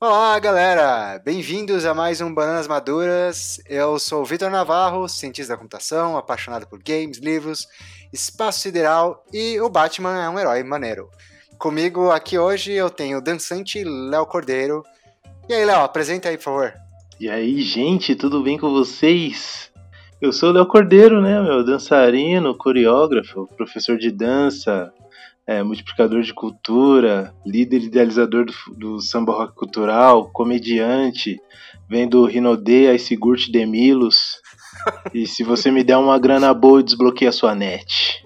Olá, galera! Bem-vindos a mais um Bananas Maduras. Eu sou o Vitor Navarro, cientista da computação, apaixonado por games, livros, espaço sideral e o Batman é um herói maneiro. Comigo aqui hoje eu tenho o dançante Léo Cordeiro. E aí, Léo, apresenta aí, por favor. E aí, gente, tudo bem com vocês? Eu sou o Léo Cordeiro, né, meu dançarino, coreógrafo, professor de dança, é, multiplicador de cultura, líder idealizador do, do, samba rock cultural, comediante, vem do Rinode, Ice Gurt de Milos. e se você me der uma grana boa, eu desbloqueio a sua net.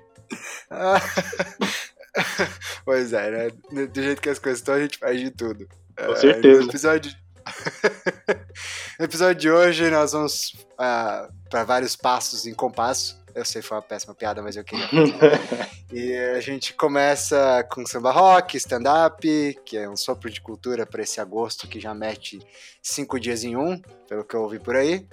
pois é, né? Do jeito que as coisas estão, a gente faz de tudo. Com certeza. no episódio, no episódio de hoje, nós vamos uh, para vários passos em compasso. Eu sei, foi uma péssima piada, mas eu queria. e a gente começa com samba rock, stand-up, que é um sopro de cultura para esse agosto que já mete cinco dias em um, pelo que eu ouvi por aí.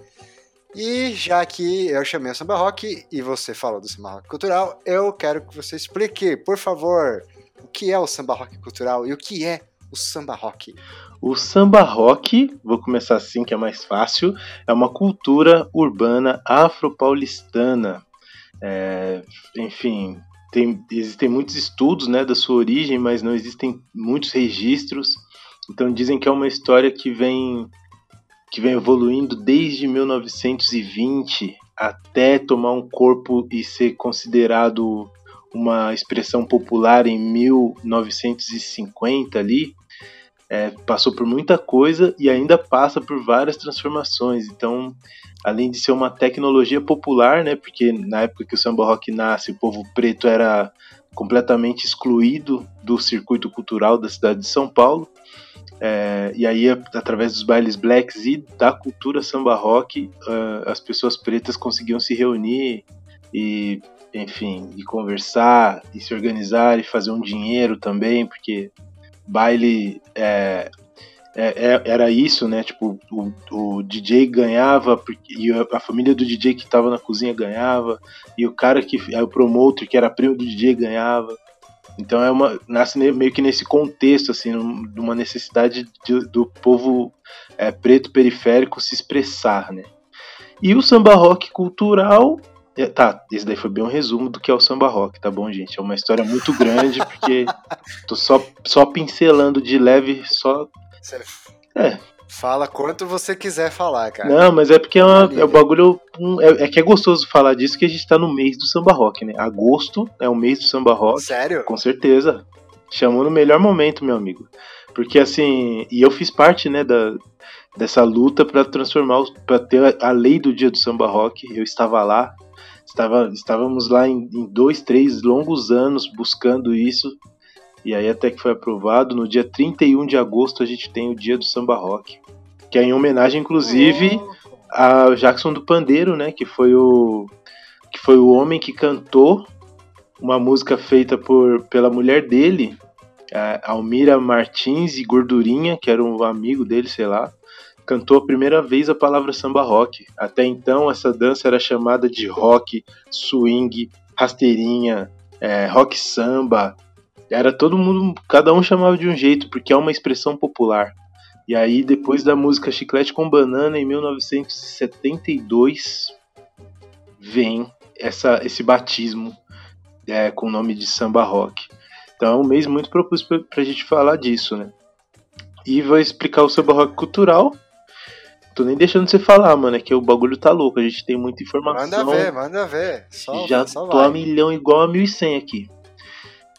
E já que eu chamei o samba rock e você falou do samba rock cultural, eu quero que você explique, por favor, o que é o samba rock cultural e o que é o samba rock? O samba rock, vou começar assim que é mais fácil, é uma cultura urbana afro-paulistana é, enfim, tem, existem muitos estudos né, da sua origem, mas não existem muitos registros. Então dizem que é uma história que vem que vem evoluindo desde 1920 até tomar um corpo e ser considerado uma expressão popular em 1950 ali. É, passou por muita coisa e ainda passa por várias transformações. Então, além de ser uma tecnologia popular, né, porque na época que o samba rock nasce, o povo preto era completamente excluído do circuito cultural da cidade de São Paulo. É, e aí, através dos bailes blacks e da cultura samba rock, uh, as pessoas pretas conseguiam se reunir e, enfim, e conversar, e se organizar e fazer um dinheiro também, porque baile é, é, é, era isso, né? Tipo, o, o DJ ganhava e a família do DJ que estava na cozinha ganhava e o cara que é o promotor que era primo do DJ ganhava. Então é uma nasce meio que nesse contexto assim, de uma necessidade de, do povo é, preto periférico se expressar, né? E o samba rock cultural tá, esse daí foi bem um resumo do que é o samba rock, tá bom, gente? É uma história muito grande, porque tô só, só pincelando de leve, só você é. Fala quanto você quiser falar, cara. Não, mas é porque é, uma, é o bagulho. É, é, que é gostoso falar disso que a gente tá no mês do samba rock, né? Agosto é o mês do samba rock. Sério? Com certeza. Chamou no melhor momento, meu amigo. Porque assim. E eu fiz parte, né, da, dessa luta para transformar. para ter a, a lei do dia do samba rock. Eu estava lá. Estava, estávamos lá em, em dois, três longos anos buscando isso e aí até que foi aprovado. No dia 31 de agosto a gente tem o dia do samba rock. Que é em homenagem, inclusive, oh. a Jackson do Pandeiro, né? Que foi o. Que foi o homem que cantou uma música feita por, pela mulher dele, a Almira Martins e Gordurinha, que era um amigo dele, sei lá, cantou a primeira vez a palavra samba rock. Até então, essa dança era chamada de rock, swing, rasteirinha, é, rock samba, era todo mundo, cada um chamava de um jeito, porque é uma expressão popular. E aí, depois da música Chiclete com Banana, em 1972, vem essa, esse batismo é, com o nome de samba rock. Então é um mês muito propício pra, pra gente falar disso, né? E vou explicar o samba rock cultural. Tô nem deixando você falar, mano, é que o bagulho tá louco, a gente tem muita informação. Manda ver, manda ver. Só, Já só tô vai. a milhão igual a 1100 aqui.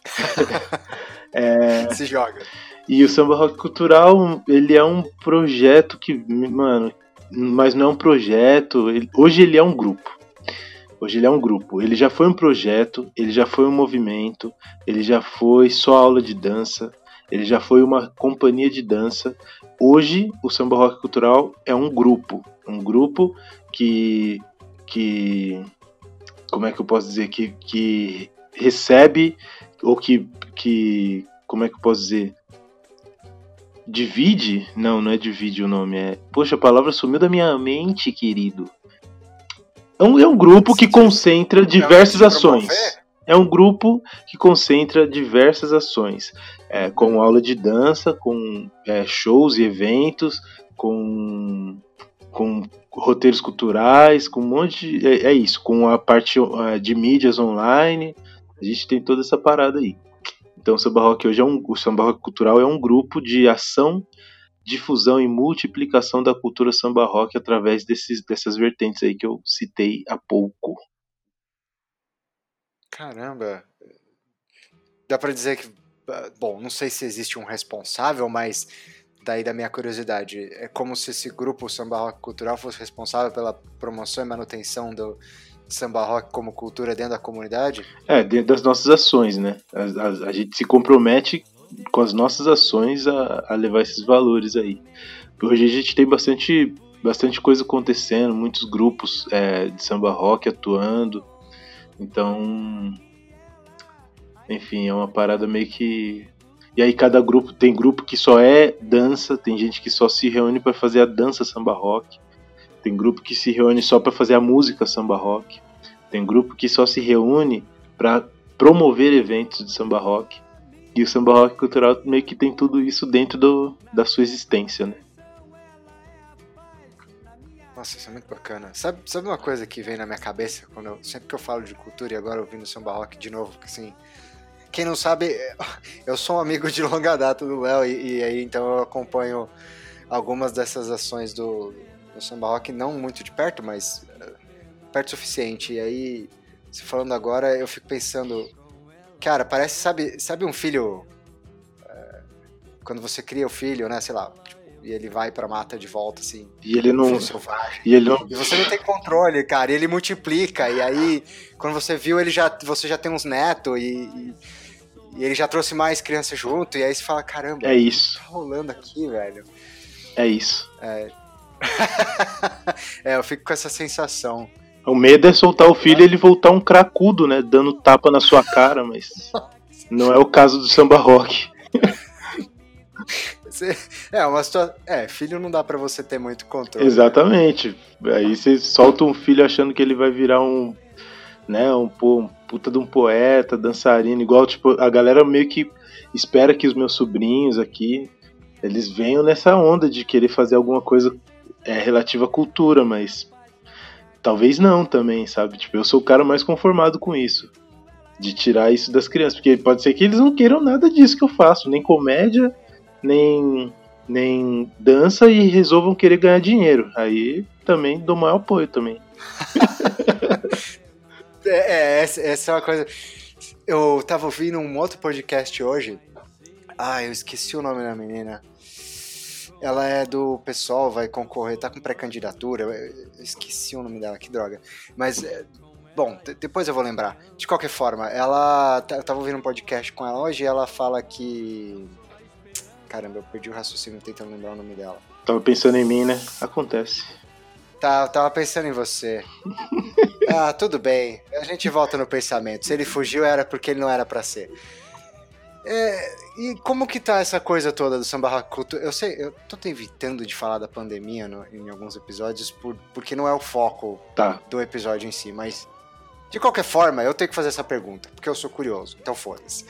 é, Se joga. E o Samba Rock Cultural, ele é um projeto que, mano, mas não é um projeto. Ele, hoje ele é um grupo. Hoje ele é um grupo. Ele já foi um projeto, ele já foi um movimento, ele já foi só aula de dança, ele já foi uma companhia de dança. Hoje o Samba Rock Cultural é um grupo. Um grupo que. que como é que eu posso dizer? Que, que recebe ou que, que como é que eu posso dizer? Divide? Não, não é divide o nome, é. Poxa, a palavra sumiu da minha mente, querido. É um, é um grupo que concentra diversas ações. É um grupo que concentra diversas ações, é, com aula de dança, com é, shows e eventos, com, com roteiros culturais, com um monte de, é, é, isso, com a parte é, de mídias online, a gente tem toda essa parada aí. Então o Samba Rock hoje é um, o Samba Rock Cultural é um grupo de ação, difusão e multiplicação da cultura samba rock através desses, dessas vertentes aí que eu citei há pouco. Caramba. Dá para dizer que bom, não sei se existe um responsável, mas daí da minha curiosidade, é como se esse grupo Samba Rock Cultural fosse responsável pela promoção e manutenção do samba rock como cultura dentro da comunidade? É, dentro das nossas ações, né? A, a, a gente se compromete com as nossas ações a, a, levar esses valores aí. Hoje a gente tem bastante, bastante coisa acontecendo, muitos grupos é, de samba rock atuando. Então, enfim, é uma parada meio que. E aí cada grupo tem grupo que só é dança, tem gente que só se reúne para fazer a dança samba rock. Tem grupo que se reúne só para fazer a música samba rock. Tem grupo que só se reúne para promover eventos de samba rock. E o samba rock cultural meio que tem tudo isso dentro do, da sua existência, né? Nossa, isso é muito bacana. Sabe, sabe uma coisa que vem na minha cabeça quando eu, sempre que eu falo de cultura e agora ouvindo samba rock de novo, que assim, quem não sabe, eu sou um amigo de longa data do Léo e, e, aí então eu acompanho algumas dessas ações do, do samba não muito de perto, mas uh, perto o suficiente. E aí, se falando agora, eu fico pensando, cara, parece sabe, sabe um filho uh, quando você cria o filho, né, sei lá, tipo, e ele vai pra mata de volta, assim. E ele não. Selvagem. E ele não. E você não tem controle, cara. E ele multiplica. E aí, quando você viu, ele já, você já tem uns netos e, e, e ele já trouxe mais crianças junto. E aí você fala, caramba, é isso. tá rolando aqui, velho? É isso. É. é, eu fico com essa sensação. O medo é soltar o filho e ele voltar um cracudo, né? Dando tapa na sua cara, mas. Não é o caso do samba rock. é, uma situação. É, filho não dá para você ter muito controle. Exatamente. Aí você solta um filho achando que ele vai virar um. Né, um, um puta de um poeta, dançarino, igual, tipo, a galera meio que espera que os meus sobrinhos aqui eles venham nessa onda de querer fazer alguma coisa é, relativa à cultura, mas talvez não também, sabe? Tipo, eu sou o cara mais conformado com isso. De tirar isso das crianças, porque pode ser que eles não queiram nada disso que eu faço, nem comédia, nem, nem dança e resolvam querer ganhar dinheiro. Aí também dou maior apoio também. é, é, essa, essa é uma coisa. Eu tava ouvindo um outro podcast hoje. Ah, eu esqueci o nome da menina. Ela é do pessoal, vai concorrer, tá com pré-candidatura. Esqueci o nome dela, que droga. Mas, é, bom, depois eu vou lembrar. De qualquer forma, ela. Eu tava ouvindo um podcast com ela hoje e ela fala que Caramba, eu perdi o raciocínio tentando lembrar o nome dela. Tava pensando em mim, né? Acontece. Tá, tava pensando em você. ah, tudo bem. A gente volta no pensamento. Se ele fugiu, era porque ele não era para ser. É, e como que tá essa coisa toda do samba cultura? Eu sei, eu tô evitando de falar da pandemia no, em alguns episódios por, porque não é o foco tá. do episódio em si, mas de qualquer forma, eu tenho que fazer essa pergunta, porque eu sou curioso, então foda-se.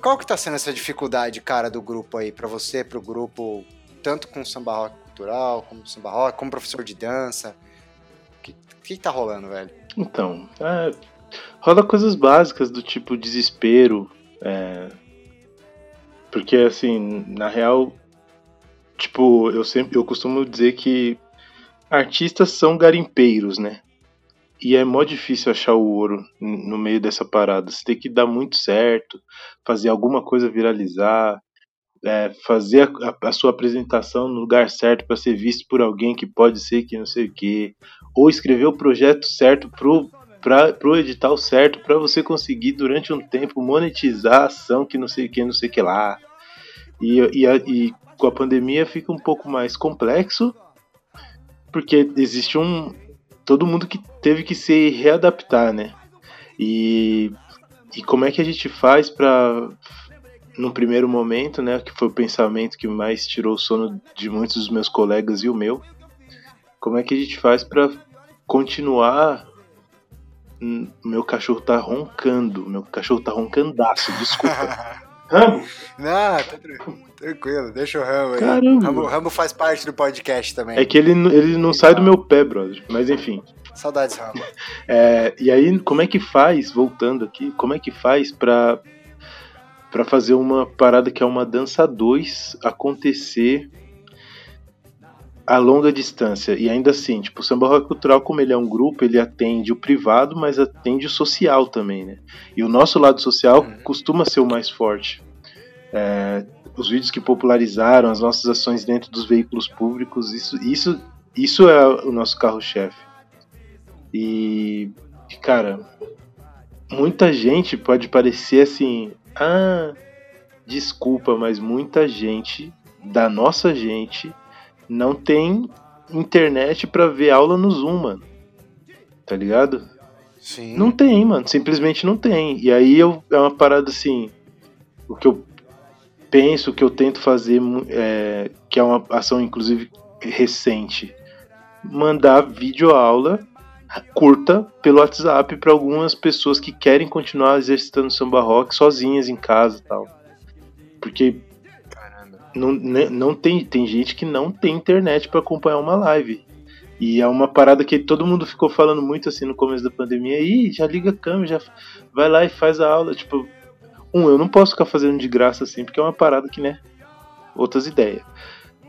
Qual que tá sendo essa dificuldade, cara, do grupo aí, para você, pro grupo, tanto com samba rock cultural, como samba rock, como professor de dança? O que, que tá rolando, velho? Então, é, rola coisas básicas do tipo desespero, é, porque assim, na real, tipo, eu sempre, eu costumo dizer que artistas são garimpeiros, né? E é mó difícil achar o ouro no meio dessa parada. Você tem que dar muito certo, fazer alguma coisa viralizar, é, fazer a, a, sua apresentação no lugar certo para ser visto por alguém que pode ser que não sei o quê, ou escrever o projeto certo pro, pra, pro edital certo para você conseguir durante um tempo monetizar a ação que não sei o que, não sei o que lá. E, e, e com a pandemia fica um pouco mais complexo, porque existe um, todo mundo que teve que se readaptar, né? E, e como é que a gente faz para no primeiro momento, né, que foi o pensamento que mais tirou o sono de muitos dos meus colegas e o meu, como é que a gente faz para continuar meu cachorro tá roncando. Meu cachorro tá roncandaço, desculpa. Rambo? Não, tá tranquilo, deixa o Rambo aí. Caramba. Rambo, Rambo faz parte do podcast também. É que ele, ele não sai do meu pé, brother. Mas enfim. Saudades, Rambo. É, e aí, como é que faz, voltando aqui, como é que faz pra, pra fazer uma parada que é uma dança 2 acontecer a longa distância. E ainda assim, tipo, o samba rock cultural, como ele é um grupo, ele atende o privado, mas atende o social também, né? E o nosso lado social uhum. costuma ser o mais forte. É, os vídeos que popularizaram, as nossas ações dentro dos veículos públicos, isso, isso, isso é o nosso carro-chefe. E, cara, muita gente pode parecer assim, ah, desculpa, mas muita gente da nossa gente não tem internet para ver aula no Zoom, mano. Tá ligado? Sim. Não tem, mano. Simplesmente não tem. E aí eu, é uma parada assim. O que eu penso, o que eu tento fazer, é, que é uma ação, inclusive, recente. Mandar videoaula curta pelo WhatsApp para algumas pessoas que querem continuar exercitando samba rock sozinhas em casa e tal. Porque não, né, não tem, tem gente que não tem internet para acompanhar uma live. E é uma parada que todo mundo ficou falando muito assim no começo da pandemia. Ih, já liga a câmera, já vai lá e faz a aula. Tipo, um, eu não posso ficar fazendo de graça assim, porque é uma parada que, né? Outras ideias.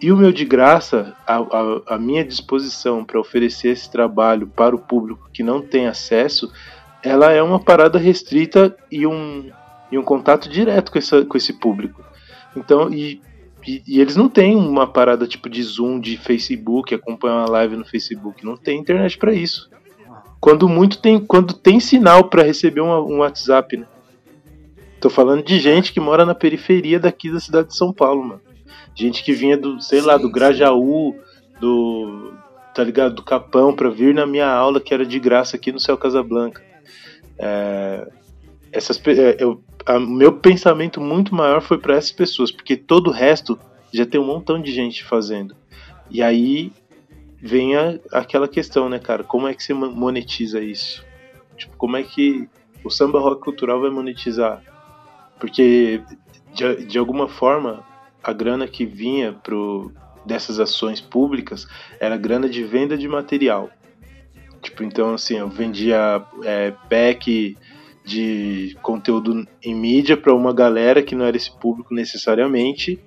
E o meu de graça, a, a, a minha disposição para oferecer esse trabalho para o público que não tem acesso, ela é uma parada restrita e um, e um contato direto com, essa, com esse público. Então, e e, e, eles não têm uma parada tipo de Zoom, de Facebook, acompanhar uma live no Facebook. Não tem internet para isso. Quando muito tem, quando tem sinal para receber um, um, WhatsApp, né? Tô falando de gente que mora na periferia daqui da cidade de São Paulo, mano. Gente que vinha do, sei sim, lá, do Grajaú, do, tá ligado, do Capão para vir na minha aula que era de graça aqui no Céu Casablanca. É, essas é, eu meu pensamento muito maior foi para essas pessoas, porque todo o resto já tem um montão de gente fazendo. E aí vem a, aquela questão, né, cara? Como é que você monetiza isso? Tipo, como é que o samba rock cultural vai monetizar? Porque de, de alguma forma a grana que vinha pro, dessas ações públicas era grana de venda de material. Tipo, então assim, eu vendia é, pack de conteúdo em mídia para uma galera que não era esse público necessariamente.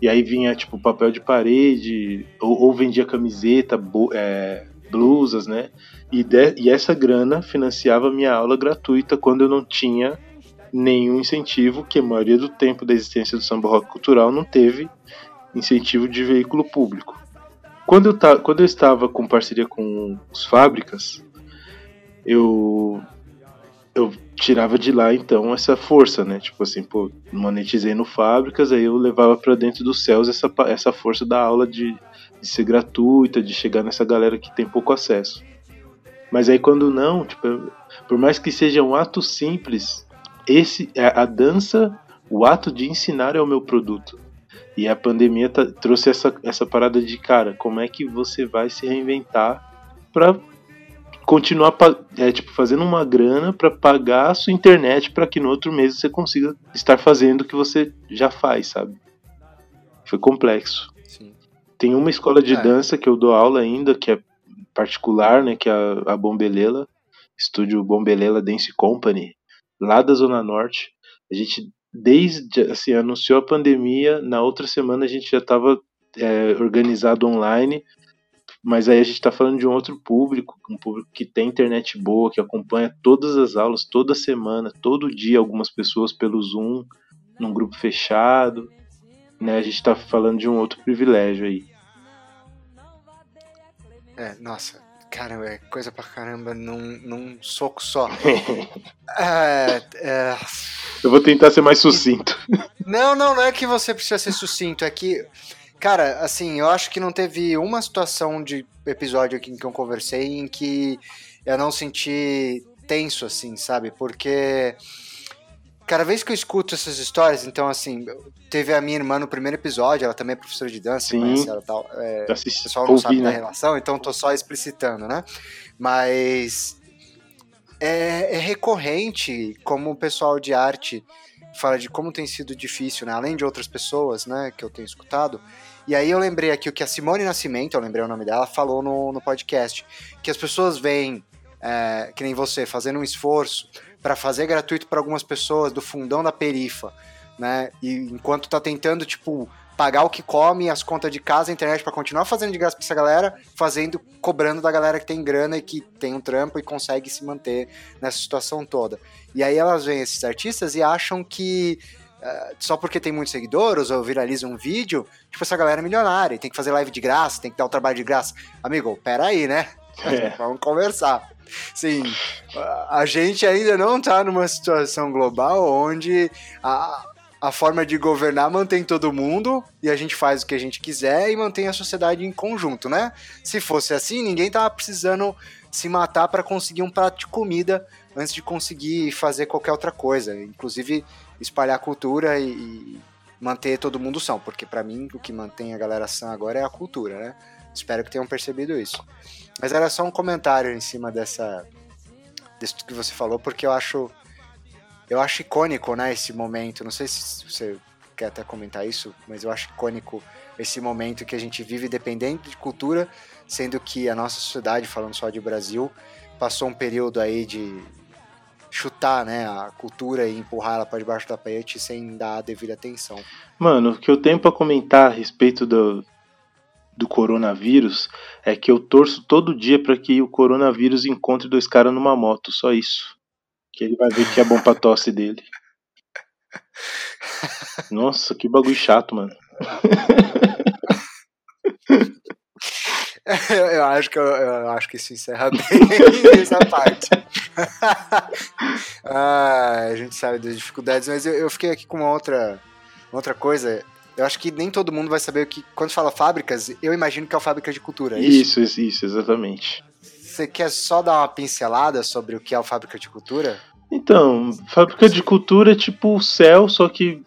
E aí vinha tipo papel de parede, ou, ou vendia camiseta, é, blusas, né? E, de, e essa grana financiava minha aula gratuita quando eu não tinha nenhum incentivo, que a maioria do tempo da existência do samba rock cultural não teve incentivo de veículo público. Quando eu, ta, quando eu estava com parceria com os fábricas, eu eu tirava de lá então essa força, né? Tipo assim, pô, monetizei no fábricas, aí eu levava para dentro dos céus essa, essa força da aula de, de ser gratuita, de chegar nessa galera que tem pouco acesso. Mas aí quando não, tipo, por mais que seja um ato simples, esse é a dança, o ato de ensinar é o meu produto. E a pandemia tá, trouxe essa, essa parada de cara, como é que você vai se reinventar para continuar é, tipo, fazendo uma grana para pagar a sua internet para que no outro mês você consiga estar fazendo o que você já faz, sabe? Foi complexo. Sim. Tem uma escola de é. dança que eu dou aula ainda, que é particular, né, que é a, a Bombelela, estúdio Bombelela Dance Company, lá da Zona Norte. A gente, desde, assim, anunciou a pandemia, na outra semana a gente já estava é, organizado online mas aí a gente está falando de um outro público, um público que tem internet boa, que acompanha todas as aulas, toda semana, todo dia, algumas pessoas pelo Zoom, num grupo fechado. Né? A gente está falando de um outro privilégio aí. É, nossa, caramba, é coisa pra caramba num, num soco só. é, é... Eu vou tentar ser mais sucinto. Não, não, não é que você precisa ser sucinto, é que Cara, assim, eu acho que não teve uma situação de episódio aqui em que eu conversei em que eu não senti tenso, assim, sabe? Porque cada vez que eu escuto essas histórias, então, assim, teve a minha irmã no primeiro episódio, ela também é professora de dança, Sim. conhece ela tal. É, o pessoal não ouvi, sabe né? da relação, então tô só explicitando, né? Mas é, é recorrente como o pessoal de arte fala de como tem sido difícil, né? Além de outras pessoas, né, que eu tenho escutado. E aí eu lembrei aqui o que a Simone Nascimento, eu lembrei o nome dela, falou no, no podcast. Que as pessoas veem, é, que nem você, fazendo um esforço para fazer gratuito para algumas pessoas do fundão da perifa, né? E enquanto tá tentando, tipo, pagar o que come, as contas de casa, a internet para continuar fazendo de graça pra essa galera, fazendo, cobrando da galera que tem grana e que tem um trampo e consegue se manter nessa situação toda. E aí elas veem esses artistas e acham que uh, só porque tem muitos seguidores ou viraliza um vídeo, tipo, essa galera é milionária, tem que fazer live de graça, tem que dar o trabalho de graça. Amigo, pera aí, né? É. Vamos conversar. Sim, a gente ainda não tá numa situação global onde a, a forma de governar mantém todo mundo e a gente faz o que a gente quiser e mantém a sociedade em conjunto, né? Se fosse assim, ninguém tava precisando se matar para conseguir um prato de comida antes de conseguir fazer qualquer outra coisa, inclusive espalhar cultura e, e manter todo mundo são, porque para mim o que mantém a galera sã agora é a cultura, né? Espero que tenham percebido isso. Mas era só um comentário em cima dessa disso que você falou, porque eu acho eu acho icônico, né, esse momento. Não sei se você quer até comentar isso, mas eu acho icônico esse momento que a gente vive dependendo de cultura, sendo que a nossa sociedade, falando só de Brasil, passou um período aí de chutar, né, a cultura e empurrar ela para debaixo do tapete sem dar a devida atenção. Mano, o que eu tenho para comentar a respeito do, do coronavírus é que eu torço todo dia para que o coronavírus encontre dois caras numa moto, só isso. Que ele vai ver que é bom pra tosse dele. Nossa, que bagulho chato, mano. eu, acho que eu, eu, acho que isso encerra bem essa parte. ah, a gente sabe das dificuldades, mas eu, eu fiquei aqui com uma outra, uma outra coisa. Eu acho que nem todo mundo vai saber o que. Quando fala fábricas, eu imagino que é a fábrica de cultura. É isso, isso, isso, exatamente. Você quer só dar uma pincelada sobre o que é o Fábrica de Cultura? Então, Fábrica de Cultura é tipo o céu, só que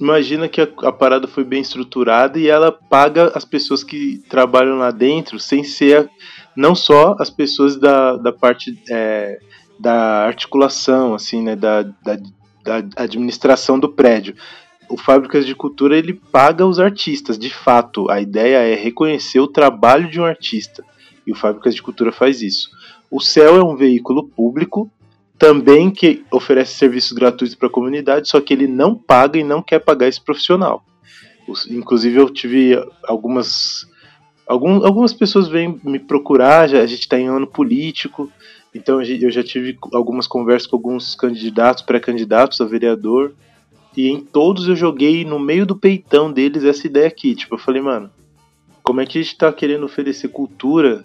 imagina que a, a, parada foi bem estruturada e ela paga as pessoas que trabalham lá dentro sem ser não só as pessoas da, da parte é, da articulação, assim, né, da, da, da administração do prédio. O Fábricas de Cultura ele paga os artistas, de fato. A ideia é reconhecer o trabalho de um artista. E o Fábricas de Cultura faz isso. O Céu é um veículo público, também que oferece serviços gratuitos para a comunidade, só que ele não paga e não quer pagar esse profissional. Inclusive eu tive algumas algum, algumas pessoas vêm me procurar, já, a gente está em ano político, então eu já tive algumas conversas com alguns candidatos, pré-candidatos a vereador, e em todos eu joguei no meio do peitão deles essa ideia aqui. Tipo, eu falei, mano, como é que a gente está querendo oferecer cultura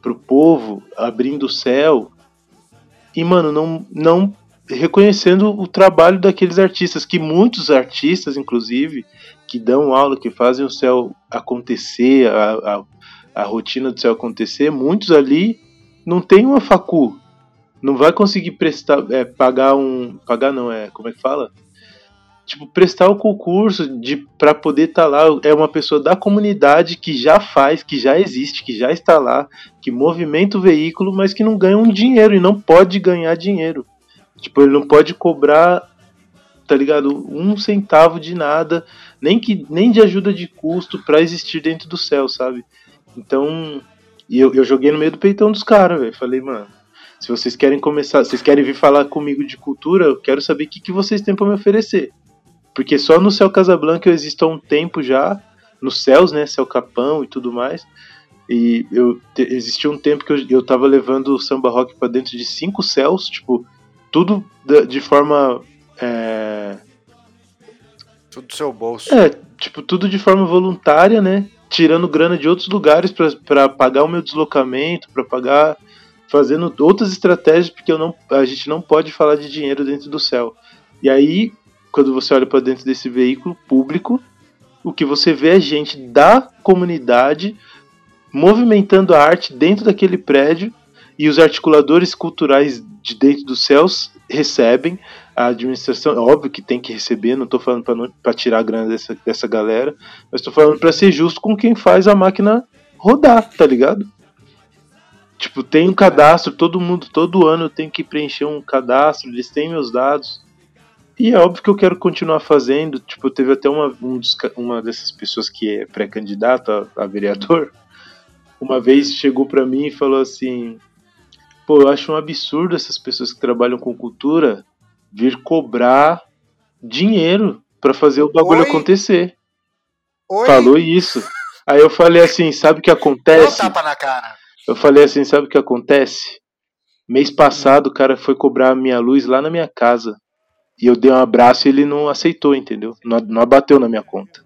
pro povo, abrindo o céu, e, mano, não, não reconhecendo o trabalho daqueles artistas, que muitos artistas, inclusive, que dão aula, que fazem o céu acontecer, a, a, a rotina do céu acontecer, muitos ali não tem uma facu, não vai conseguir prestar, é, pagar um, pagar não, é, como é que fala? Tipo, prestar o concurso de para poder estar tá lá é uma pessoa da comunidade que já faz, que já existe, que já está lá, que movimenta o veículo, mas que não ganha um dinheiro e não pode ganhar dinheiro. Tipo, ele não pode cobrar, tá ligado? Um centavo de nada, nem que nem de ajuda de custo para existir dentro do céu, sabe? Então, eu, eu joguei no meio do peitão dos caras, velho. Falei, mano, se vocês querem começar, vocês querem vir falar comigo de cultura, eu quero saber o que, que vocês têm para me oferecer. Porque só no Céu Casablanca eu existo há um tempo já, nos céus, né? Céu Capão e tudo mais. E eu existia um tempo que eu, eu tava levando o samba rock para dentro de cinco céus, tipo, tudo de forma. É... Tudo do seu bolso. É, tipo, tudo de forma voluntária, né? Tirando grana de outros lugares para pagar o meu deslocamento, para pagar. Fazendo outras estratégias, porque eu não, a gente não pode falar de dinheiro dentro do céu. E aí, quando você olha para dentro desse veículo público, o que você vê é gente da comunidade movimentando a arte dentro daquele prédio e os articuladores culturais de dentro dos céus recebem a administração. É óbvio que tem que receber, não estou falando para tirar a grana dessa, dessa galera, mas estou falando para ser justo com quem faz a máquina rodar, tá ligado? Tipo, tem um cadastro, todo mundo, todo ano tem que preencher um cadastro, eles têm meus dados. E é óbvio que eu quero continuar fazendo. Tipo, teve até uma, um uma dessas pessoas que é pré-candidato a, a, vereador, uma vez chegou para mim e falou assim: Pô, eu acho um absurdo essas pessoas que trabalham com cultura vir cobrar dinheiro para fazer o bagulho Oi? acontecer. Oi? Falou isso. Aí eu falei assim: Sabe o que acontece? Não tapa na cara. Eu falei assim: Sabe o que acontece? Mês passado o cara foi cobrar a minha luz lá na minha casa. E eu dei um abraço e ele não aceitou, entendeu? Não, não abateu na minha conta.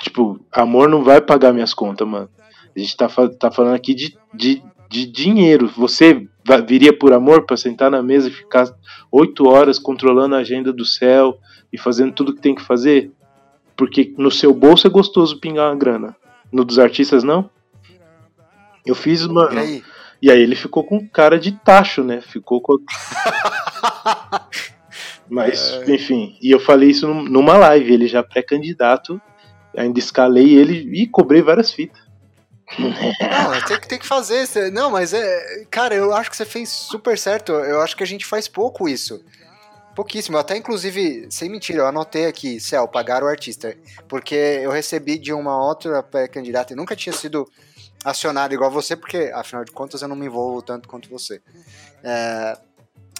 Tipo, amor não vai pagar minhas contas, mano. A gente tá, tá falando aqui de, de, de dinheiro. Você viria por amor para sentar na mesa e ficar oito horas controlando a agenda do céu e fazendo tudo que tem que fazer? Porque no seu bolso é gostoso pingar uma grana. No dos artistas, não? Eu fiz, mano. E aí? E aí ele ficou com cara de tacho, né? Ficou com. Mas, é... enfim, e eu falei isso numa live, ele já pré-candidato, ainda escalei ele e cobrei várias fitas. Não, tem que, tem que fazer. Não, mas é. Cara, eu acho que você fez super certo. Eu acho que a gente faz pouco isso. Pouquíssimo. Até, inclusive, sem mentira, eu anotei aqui, Céu, pagar o artista. Porque eu recebi de uma outra pré-candidata e nunca tinha sido acionado igual você, porque, afinal de contas, eu não me envolvo tanto quanto você. É,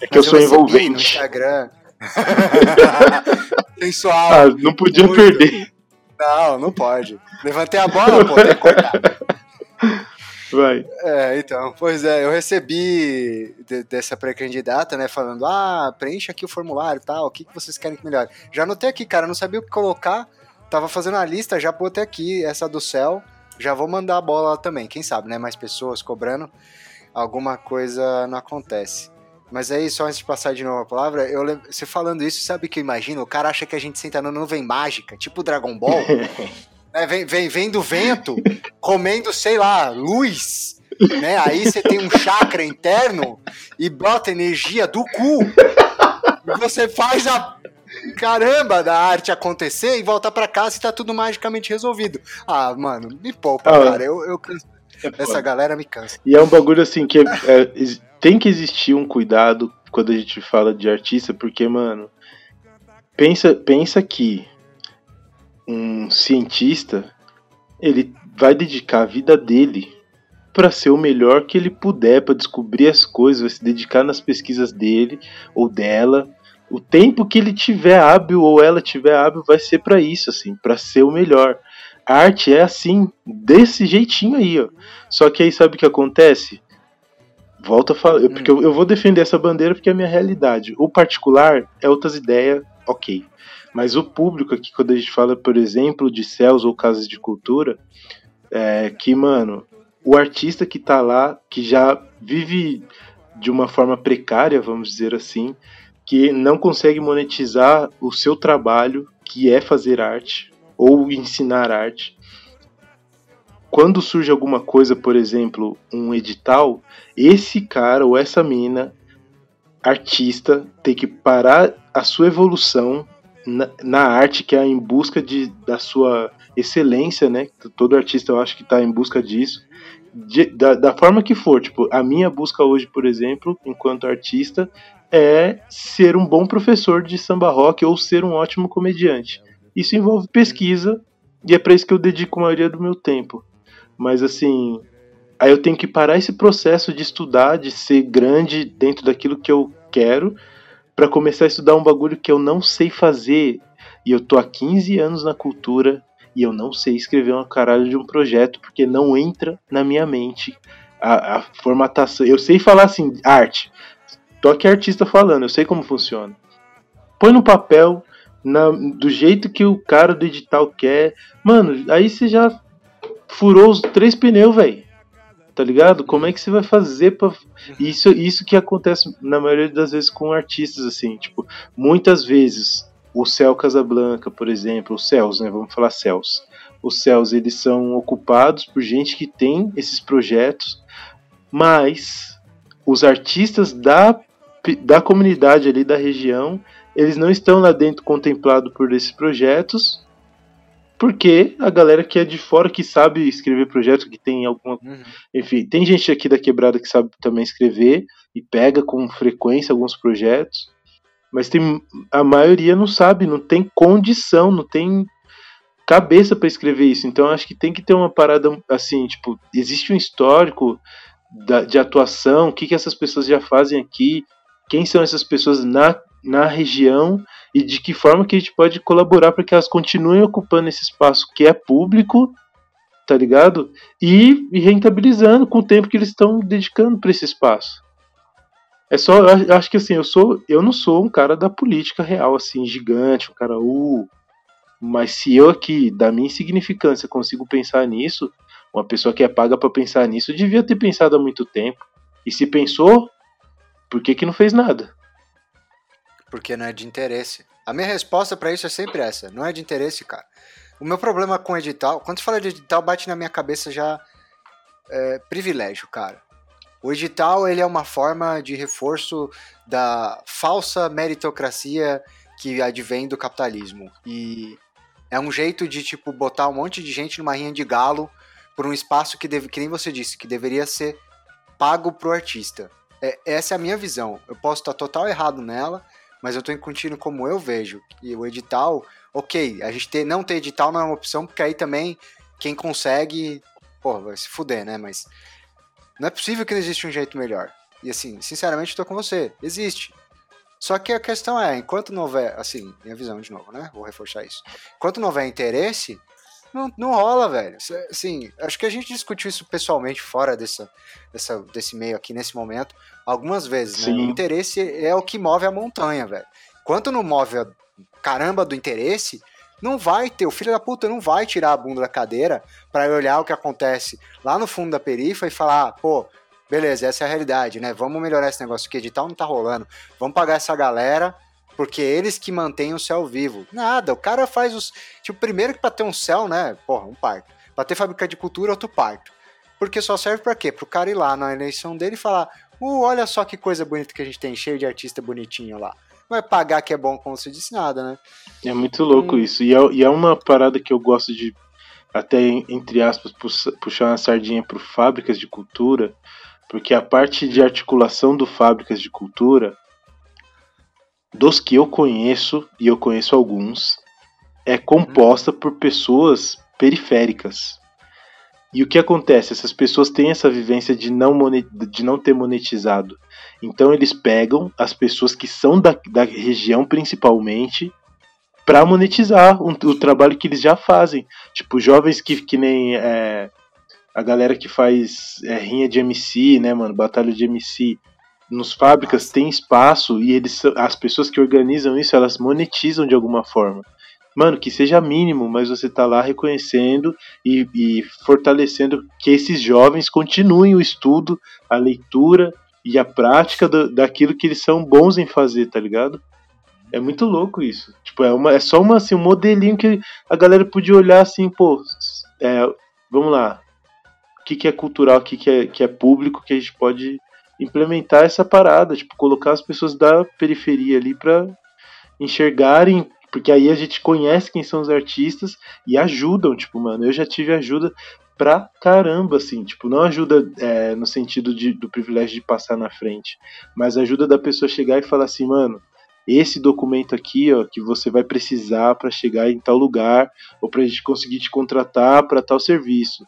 é que eu sou envolvente. No Instagram. Sensual. Ah, não podia muito. perder. Não, não pode. Levantei a bola, pô, tem que cortar. Vai. É, então, pois é, eu recebi de, dessa pré-candidata, né, falando, ah, preencha aqui o formulário e tal, o que, que vocês querem que melhore. Já anotei aqui, cara, não sabia o que colocar, tava fazendo a lista, já botei aqui essa do céu, já vou mandar a bola lá também, quem sabe, né, mais pessoas cobrando, alguma coisa não acontece. Mas aí, só antes de passar de novo a palavra, eu você falando isso, sabe o que eu imagino? O cara acha que a gente senta na nuvem mágica, tipo Dragon Ball. né? vem, vem, vem do vento, comendo, sei lá, luz. Né? Aí você tem um chakra interno e bota energia do cu. E você faz a caramba da arte acontecer e volta para casa e tá tudo magicamente resolvido. Ah, mano, me poupa, ah, cara. Eu, eu é Essa galera me cansa. E é um bagulho assim que é, é, tem que existir um cuidado quando a gente fala de artista, porque, mano, pensa, pensa que um cientista ele vai dedicar a vida dele para ser o melhor que ele puder, para descobrir as coisas, vai se dedicar nas pesquisas dele ou dela. O tempo que ele tiver hábil ou ela tiver hábil vai ser para isso, assim, para ser o melhor. A arte é assim, desse jeitinho aí, ó. Só que aí sabe o que acontece? Volto a falar, hum. porque eu, eu, vou defender essa bandeira porque é a minha realidade. O particular é outras ideias, ok. Mas o público aqui, quando a gente fala, por exemplo, de céus ou casas de cultura, é que, mano, o artista que tá lá, que já vive de uma forma precária, vamos dizer assim, que não consegue monetizar o seu trabalho, que é fazer arte, ou ensinar arte, quando surge alguma coisa, por exemplo, um edital, esse cara ou essa mina, artista, tem que parar a sua evolução na, na arte, que é em busca de, da sua excelência, né? Todo artista eu acho que está em busca disso. De, da, da forma que for, tipo, a minha busca hoje, por exemplo, enquanto artista, é ser um bom professor de samba rock ou ser um ótimo comediante. Isso envolve pesquisa e é para isso que eu dedico a maioria do meu tempo. Mas assim, aí eu tenho que parar esse processo de estudar, de ser grande dentro daquilo que eu quero, para começar a estudar um bagulho que eu não sei fazer. E eu tô há 15 anos na cultura e eu não sei escrever uma caralho de um projeto porque não entra na minha mente a, a formatação. Eu sei falar assim, arte. Tô aqui artista falando, eu sei como funciona. Põe no papel, na, do jeito que o cara do edital quer. Mano, aí você já furou os três pneus, velho. Tá ligado? Como é que você vai fazer pra. Isso, isso que acontece na maioria das vezes com artistas, assim. Tipo, muitas vezes o Céu Casablanca, por exemplo, os céus, né? Vamos falar céus. Os céus, eles são ocupados por gente que tem esses projetos, mas os artistas da, da comunidade ali da região, eles não estão lá dentro contemplados por esses projetos porque a galera que é de fora, que sabe escrever projeto, que tem alguma. Uhum. Enfim, tem gente aqui da quebrada que sabe também escrever e pega com frequência alguns projetos, mas tem a maioria não sabe, não tem condição, não tem cabeça para escrever isso. Então acho que tem que ter uma parada assim, tipo, existe um histórico da, de atuação, o que, que essas pessoas já fazem aqui, quem são essas pessoas na, na região e de que forma que a gente pode colaborar para que elas continuem ocupando esse espaço que é público, tá ligado? E, e rentabilizando com o tempo que eles estão dedicando para esse espaço. É só, eu acho que assim, eu sou, eu não sou um cara da política real assim, gigante, um cara uh, mas se eu aqui, da minha insignificância, consigo pensar nisso, uma pessoa que é paga para pensar nisso devia ter pensado há muito tempo. E se pensou, por que, que não fez nada? Porque não é de interesse. A minha resposta para isso é sempre essa: não é de interesse, cara. O meu problema com edital, quando você fala de edital, bate na minha cabeça já é, privilégio, cara. O edital ele é uma forma de reforço da falsa meritocracia que advém do capitalismo. E é um jeito de, tipo, botar um monte de gente numa rinha de galo por um espaço que, deve, que nem você disse, que deveria ser pago pro artista. É, essa é a minha visão. Eu posso estar total errado nela, mas eu estou incutindo como eu vejo. E o edital, ok, a gente ter, não ter edital não é uma opção, porque aí também quem consegue, pô, vai se fuder, né? Mas não é possível que não exista um jeito melhor. E assim, sinceramente, estou com você. Existe. Só que a questão é, enquanto não houver, assim, minha visão de novo, né? Vou reforçar isso. Enquanto não houver interesse, não, não rola, velho. Assim, acho que a gente discutiu isso pessoalmente fora dessa, dessa, desse meio aqui, nesse momento, algumas vezes, né? O interesse é o que move a montanha, velho. Enquanto não move a caramba do interesse, não vai ter, o filho da puta não vai tirar a bunda da cadeira para olhar o que acontece lá no fundo da perifa e falar, pô, beleza, essa é a realidade, né? Vamos melhorar esse negócio que edital não tá rolando. Vamos pagar essa galera, porque eles que mantêm o céu vivo. Nada, o cara faz os. Tipo, primeiro que pra ter um céu, né? Porra, um parto. Pra ter fábrica de cultura, outro parto. Porque só serve para quê? Pro cara ir lá na eleição dele e falar: uh, olha só que coisa bonita que a gente tem, cheio de artista bonitinho lá. Vai pagar que é bom, como você disse, nada, né? É muito louco hum. isso. E é, e é uma parada que eu gosto de, até entre aspas, puxar uma sardinha pro fábricas de cultura, porque a parte de articulação do Fábricas de Cultura, dos que eu conheço, e eu conheço alguns, é composta por pessoas periféricas. E o que acontece? Essas pessoas têm essa vivência de não, de não ter monetizado. Então eles pegam as pessoas que são da, da região principalmente para monetizar o, o, trabalho que eles já fazem. Tipo, jovens que, que nem é, a galera que faz é, rinha de MC, né, mano, batalha de MC, nos fábricas tem espaço e eles, as pessoas que organizam isso, elas monetizam de alguma forma. Mano, que seja mínimo, mas você tá lá reconhecendo e, e fortalecendo que esses jovens continuem o estudo, a leitura e a prática do, daquilo que eles são bons em fazer, tá ligado? É muito louco isso. Tipo, é, uma, é só uma, assim, um modelinho que a galera podia olhar assim, pô, é, vamos lá, que, que é cultural, o que, que, é, que é público, que a gente pode implementar essa parada, tipo, colocar as pessoas da periferia ali para enxergarem, porque aí a gente conhece quem são os artistas e ajudam, tipo, mano, eu já tive ajuda pra caramba, assim, tipo, não ajuda é, no sentido de, do privilégio de passar na frente, mas ajuda da pessoa chegar e falar assim, mano, esse documento aqui, ó, que você vai precisar para chegar em tal lugar, ou pra gente conseguir te contratar para tal serviço.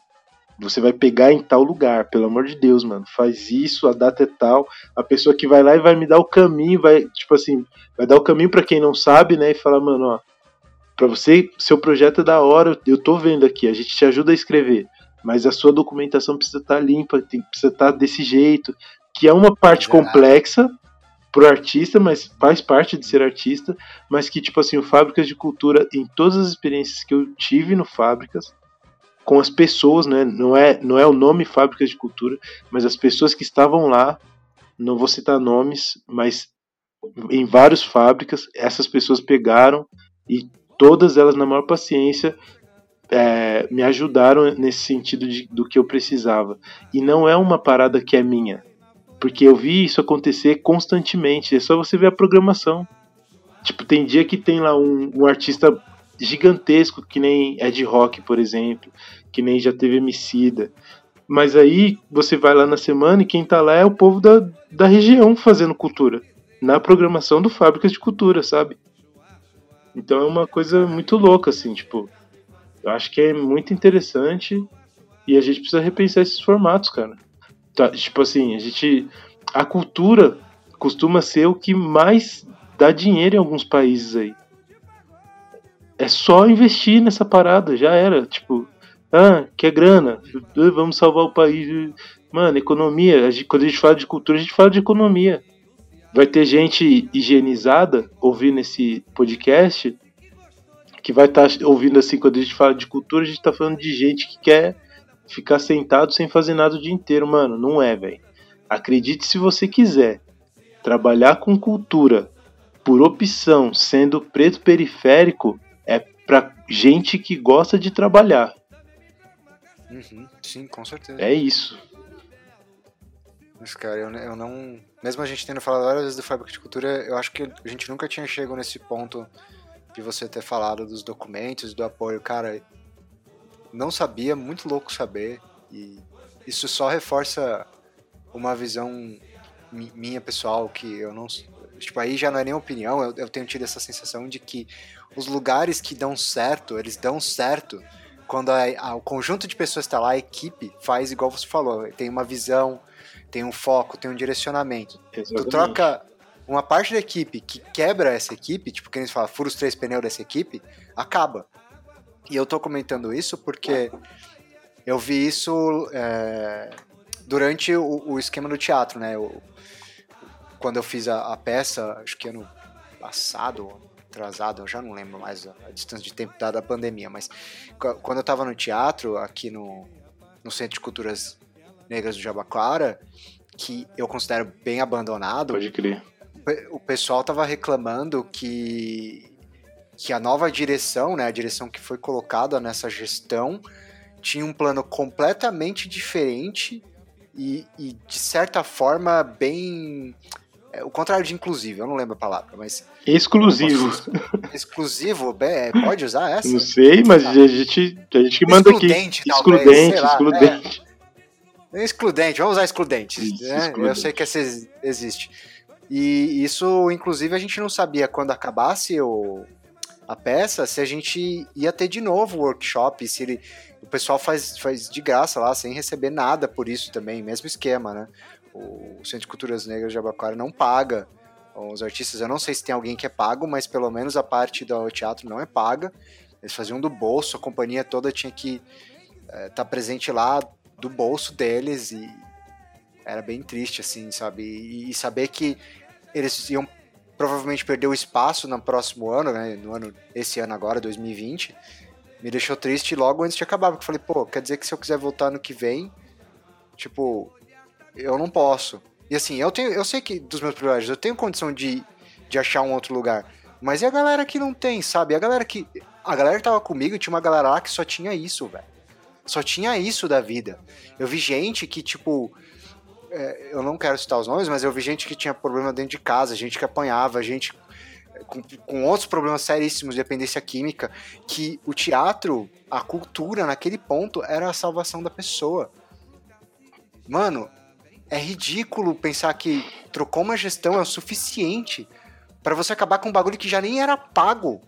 Você vai pegar em tal lugar, pelo amor de Deus, mano. Faz isso, a data é tal. A pessoa que vai lá e vai me dar o caminho, vai, tipo assim, vai dar o caminho para quem não sabe, né? E falar, mano, ó, pra você, seu projeto é da hora, eu tô vendo aqui, a gente te ajuda a escrever. Mas a sua documentação precisa estar tá limpa, tem, precisa estar tá desse jeito. Que é uma parte é complexa pro artista, mas faz parte de ser artista, mas que, tipo assim, o Fábricas de Cultura, em todas as experiências que eu tive no Fábricas, com as pessoas, né? Não é, não é o nome Fábricas de Cultura, mas as pessoas que estavam lá, não vou citar nomes, mas em várias fábricas, essas pessoas pegaram e todas elas, na maior paciência, é, me ajudaram nesse sentido de, do que eu precisava. E não é uma parada que é minha, porque eu vi isso acontecer constantemente. É só você ver a programação. Tipo, tem dia que tem lá um, um artista gigantesco, que nem Ed Rock, por exemplo, que nem já teve Emicida. Mas aí você vai lá na semana e quem tá lá é o povo da, da região fazendo cultura. Na programação do Fábricas de Cultura, sabe? Então é uma coisa muito louca, assim, tipo. Eu acho que é muito interessante e a gente precisa repensar esses formatos, cara. Tá, tipo assim, a gente. A cultura costuma ser o que mais dá dinheiro em alguns países aí. É só investir nessa parada, já era. Tipo, ah, quer grana, vamos salvar o país. Mano, economia, a gente, quando a gente fala de cultura, a gente fala de economia. Vai ter gente higienizada ouvindo esse podcast que vai estar tá ouvindo assim, quando a gente fala de cultura, a gente tá falando de gente que quer ficar sentado sem fazer nada o dia inteiro, mano. Não é, velho. Acredite se você quiser. Trabalhar com cultura por opção, sendo preto periférico, pra gente que gosta de trabalhar. Uhum, sim, com certeza. É isso. Mas, cara, eu, eu não. Mesmo a gente tendo falado várias vezes do Fábrica de Cultura, eu acho que a gente nunca tinha chegado nesse ponto de você ter falado dos documentos, do apoio. Cara, não sabia, muito louco saber. E isso só reforça uma visão minha pessoal que eu não. Tipo, aí já não é nem opinião, eu, eu tenho tido essa sensação de que os lugares que dão certo, eles dão certo quando a, a, o conjunto de pessoas está lá, a equipe faz igual você falou, tem uma visão, tem um foco, tem um direcionamento. Exatamente. Tu troca uma parte da equipe que quebra essa equipe, tipo, que eles falam, fura os três pneus dessa equipe, acaba. E eu tô comentando isso porque eu vi isso é, durante o, o, esquema do teatro, né? Eu, quando eu fiz a, a, peça, acho que ano passado, atrasado, eu já não lembro mais a, distância de tempo dada a pandemia, mas quando eu tava no teatro, aqui no, no Centro de Culturas Negras do Jabaquara, que eu considero bem abandonado. Pode crer. O pessoal tava reclamando que que a nova direção, né, a direção que foi colocada nessa gestão, tinha um plano completamente diferente e, e de certa forma bem é, o contrário de inclusivo, eu não lembro a palavra, mas exclusivo. Exclusivo, é, pode usar essa? Não sei, mas a gente a gente que manda aqui. Excludente, excludente, lá, excludente. É, excludente, vamos usar excludente. Isso, né? excludente. Eu sei que essa existe. E isso, inclusive, a gente não sabia quando acabasse o, a peça se a gente ia ter de novo o workshop, se ele, o pessoal faz, faz de graça lá, sem receber nada por isso também, mesmo esquema, né? O Centro de Culturas Negras de Abaquara não paga os artistas, eu não sei se tem alguém que é pago, mas pelo menos a parte do teatro não é paga. Eles faziam do bolso, a companhia toda tinha que estar é, tá presente lá do bolso deles e era bem triste, assim, sabe? E, e saber que eles iam provavelmente perder o espaço no próximo ano, né? No ano, esse ano agora, 2020, me deixou triste logo antes de acabar, porque eu falei, pô, quer dizer que se eu quiser voltar no que vem, tipo, eu não posso. E assim, eu tenho, eu sei que dos meus privilégios, eu tenho condição de, de achar um outro lugar. Mas e a galera que não tem, sabe? A galera que. A galera que tava comigo tinha uma galera lá que só tinha isso, velho. Só tinha isso da vida. Eu vi gente que, tipo, é, eu não quero citar os nomes, mas eu vi gente que tinha problema dentro de casa, gente que apanhava, gente com, com, outros problemas seríssimos de dependência química, que o teatro, a cultura naquele ponto era a salvação da pessoa. Mano, é ridículo pensar que trocou uma gestão é o suficiente para você acabar com um bagulho que já nem era pago.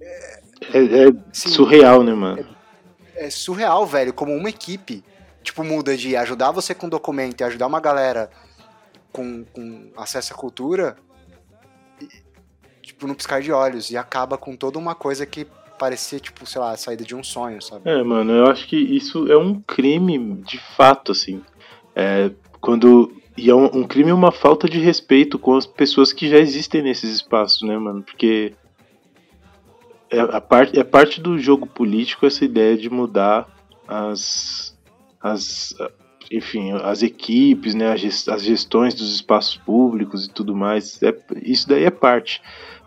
É, é, é assim, surreal, né, mano? É, é surreal, velho, como uma equipe tipo, muda de ajudar você com documento e ajudar uma galera com, com acesso à cultura, e, tipo, no piscar de olhos, e acaba com toda uma coisa que parecia, tipo, sei lá, a saída de um sonho, sabe? É, mano, eu acho que isso é um crime de fato, assim. É, quando. E é um, um crime e uma falta de respeito com as pessoas que já existem nesses espaços, né, mano? Porque é, a parte, é parte do jogo político essa ideia de mudar as, as, enfim, as equipes, né, as gestões dos espaços públicos e tudo mais, é, isso daí é parte.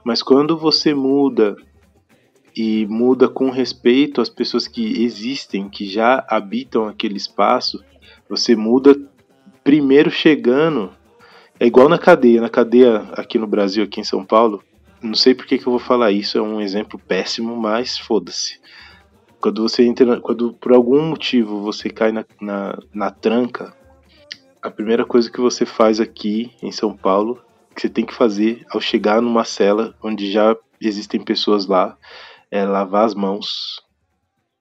Mas quando você muda e muda com respeito às pessoas que existem, que já habitam aquele espaço, você muda primeiro chegando. É igual na cadeia. Na cadeia aqui no Brasil, aqui em São Paulo, não sei por que, que eu vou falar isso, é um exemplo péssimo, mas foda-se. Quando você entra, quando por algum motivo você cai na, na, na tranca, a primeira coisa que você faz aqui em São Paulo, que você tem que fazer ao chegar numa cela onde já existem pessoas lá, é lavar as mãos.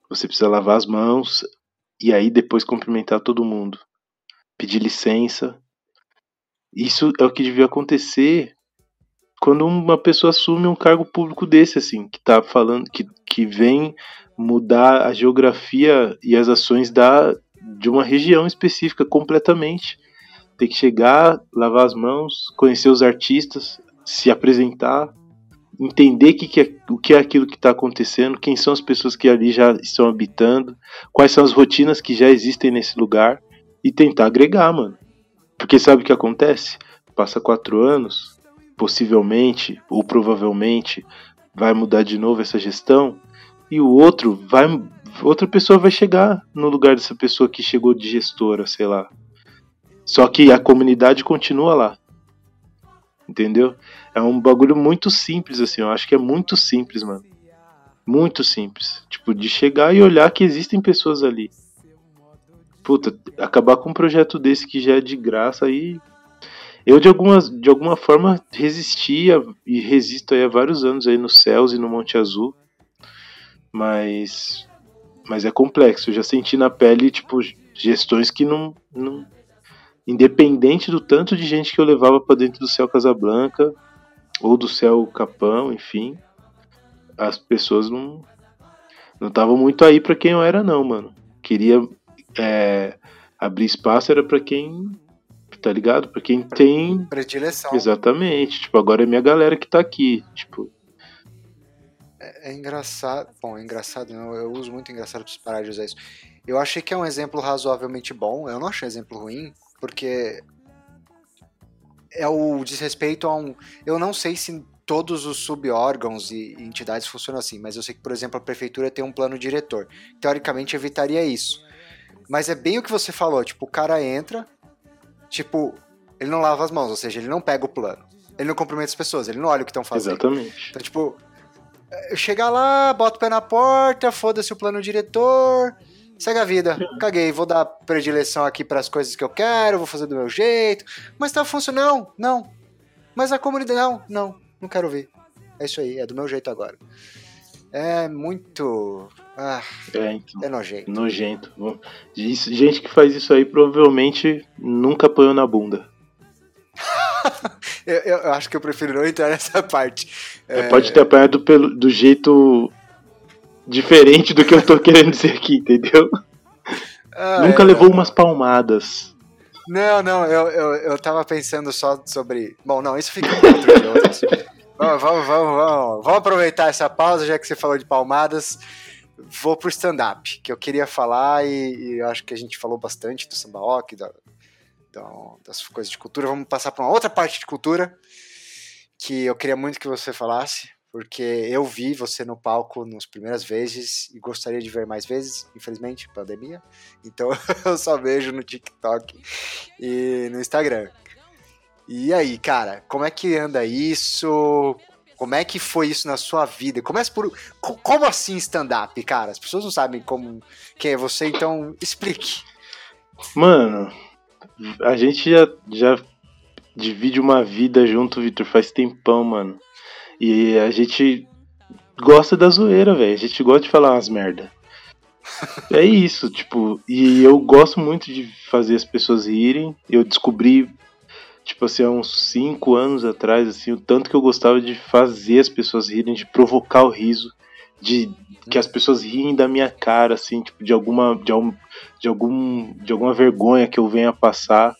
Você precisa lavar as mãos e aí depois cumprimentar todo mundo. Pedir licença. Isso é o que devia acontecer quando uma pessoa assume um cargo público desse, assim, que tá falando, que, que vem mudar a geografia e as ações da, de uma região específica completamente. Tem que chegar, lavar as mãos, conhecer os artistas, se apresentar, entender que que é, o que é aquilo que está acontecendo, quem são as pessoas que ali já estão habitando, quais são as rotinas que já existem nesse lugar e tentar agregar, mano. Porque sabe o que acontece? Passa quatro anos, possivelmente ou provavelmente vai mudar de novo essa gestão e o outro vai outra pessoa vai chegar no lugar dessa pessoa que chegou de gestora, sei lá. Só que a comunidade continua lá. Entendeu? É um bagulho muito simples assim, eu acho que é muito simples, mano. Muito simples. Tipo, de chegar e olhar que existem pessoas ali. Puta, acabar com um projeto desse que já é de graça aí eu, de, algumas, de alguma forma, resistia e resisto aí há vários anos aí nos céus e no Monte Azul. Mas, mas é complexo. Eu já senti na pele, tipo, gestões que não, não independente do tanto de gente que eu levava para dentro do céu Casablanca ou do céu Capão, enfim, as pessoas não não estavam muito aí para quem eu era não, mano. Queria é, abrir espaço era para quem tá ligado? Pra quem tem. Predileção. Exatamente. Tipo, agora é minha galera que tá aqui. Tipo. É, é engraçado. Bom, é engraçado, não. Eu uso muito engraçado pra parar de usar isso. Eu achei que é um exemplo razoavelmente bom. Eu não achei exemplo ruim, porque. É o desrespeito a um. Eu não sei se todos os subórgãos e entidades funcionam assim, mas eu sei que, por exemplo, a prefeitura tem um plano diretor. Teoricamente evitaria isso. Mas é bem o que você falou, tipo, o cara entra, tipo, ele não lava as mãos, ou seja, ele não pega o plano. Ele não cumprimenta as pessoas, ele não olha o que estão fazendo. Exatamente. Então, tipo, chega lá, bota o pé na porta, foda-se o plano diretor, segue a vida. Caguei, vou dar predileção aqui para as coisas que eu quero, vou fazer do meu jeito. Mas tá funcionando? Não, não. Mas a comunidade, não, não, não quero ver. É isso aí, é do meu jeito agora. É muito. Ah, é, então, é nojento. Nojento. Gente que faz isso aí provavelmente nunca apanhou na bunda. eu, eu, acho que eu prefiro não entrar nessa parte. É... Pode ter apanhado pelo, do jeito diferente do que eu tô querendo dizer aqui, entendeu? Ah, nunca é, levou umas palmadas. Não, não, eu, eu, eu tava pensando só sobre. Bom, não, isso fica outro, outro vamos, vamos, vamos, vamos, vamos aproveitar essa pausa, já que você falou de palmadas. Vou pro stand-up, que eu queria falar e, e acho que a gente falou bastante do samba rock, da, da, das coisas de cultura. Vamos passar para uma outra parte de cultura que eu queria muito que você falasse, porque eu vi você no palco nas primeiras vezes e gostaria de ver mais vezes, infelizmente, pandemia. Então eu só vejo no TikTok e no Instagram. E aí, cara, como é que anda isso? Como é que foi isso na sua vida? Começa por. Como assim stand-up, cara? As pessoas não sabem como quem é você, então explique. Mano, a gente já, já divide uma vida junto, Vitor, faz tempão, mano. E a gente gosta da zoeira, velho. A gente gosta de falar umas merda. é isso, tipo, e eu gosto muito de fazer as pessoas rirem. Eu descobri tipo assim, há uns 5 anos atrás, assim, o tanto que eu gostava de fazer as pessoas rirem, de provocar o riso, de que as pessoas riem da minha cara, assim, tipo, de alguma, de, algum, de, algum, de alguma vergonha que eu venha passar.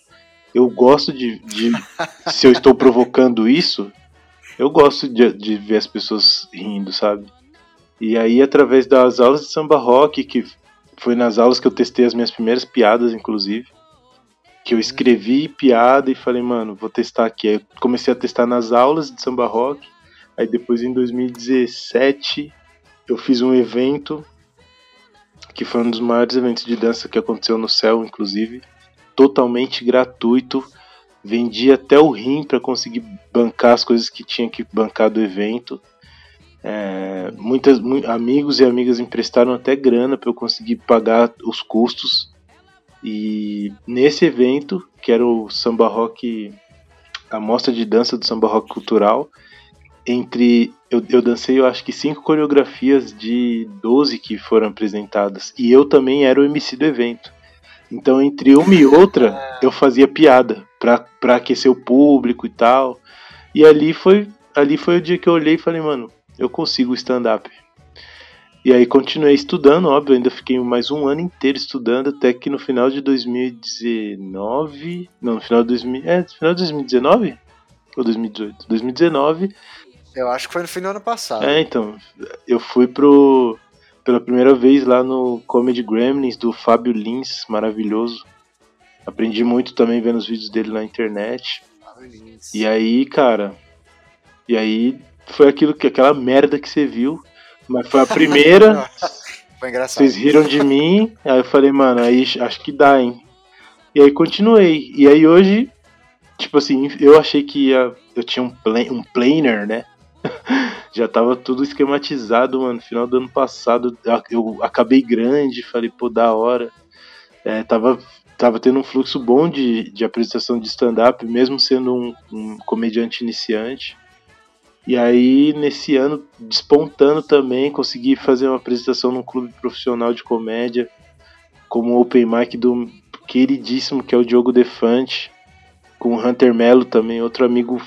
Eu gosto de, de se eu estou provocando isso, eu gosto de, de ver as pessoas rindo, sabe? E aí, através das aulas de samba rock, que foi nas aulas que eu testei as minhas primeiras piadas, inclusive, que eu escrevi piada e falei, mano, vou testar aqui. Aí comecei a testar nas aulas de samba rock. Aí depois em 2017 eu fiz um evento que foi um dos maiores eventos de dança que aconteceu no céu, inclusive, totalmente gratuito vendi até o rim para conseguir bancar as coisas que tinha que bancar do evento. É, muitas mu amigos e amigas emprestaram até grana para eu conseguir pagar os custos. E nesse evento, que era o Samba Rock, a mostra de dança do Samba Rock Cultural, entre eu, eu dancei eu acho que cinco coreografias de 12 que foram apresentadas e eu também era o MC do evento. Então entre uma e outra ah. eu fazia piada pra, pra aquecer o público e tal. E ali foi ali foi o dia que eu olhei e falei, mano, eu consigo stand-up. E aí continuei estudando, óbvio, ainda fiquei mais um ano inteiro estudando, até que no final de 2019. Não, no final de 2000. É, no final de 2019? Ou 2018? 2019. Eu acho que foi no fim do ano passado. É, então. Eu fui pro. Pela primeira vez lá no Comedy Gremlins do Fábio Lins, maravilhoso. Aprendi muito também vendo os vídeos dele na internet. E aí, cara. E aí foi aquilo que aquela merda que você viu. Mas foi a primeira. foi engraçado. Vocês riram de mim. Aí eu falei, mano, aí acho que dá, hein? E aí continuei. E aí hoje, tipo assim, eu achei que ia, eu tinha um, plan, um planner, né? Já tava tudo esquematizado, mano. No final do ano passado eu acabei grande, falei, pô, da hora. É, tava, tava tendo um fluxo bom de, de apresentação de stand-up, mesmo sendo um, um comediante iniciante. E aí, nesse ano, despontando também, consegui fazer uma apresentação num clube profissional de comédia, como open mic do queridíssimo que é o Diogo Defante, com o Hunter Melo também, outro amigo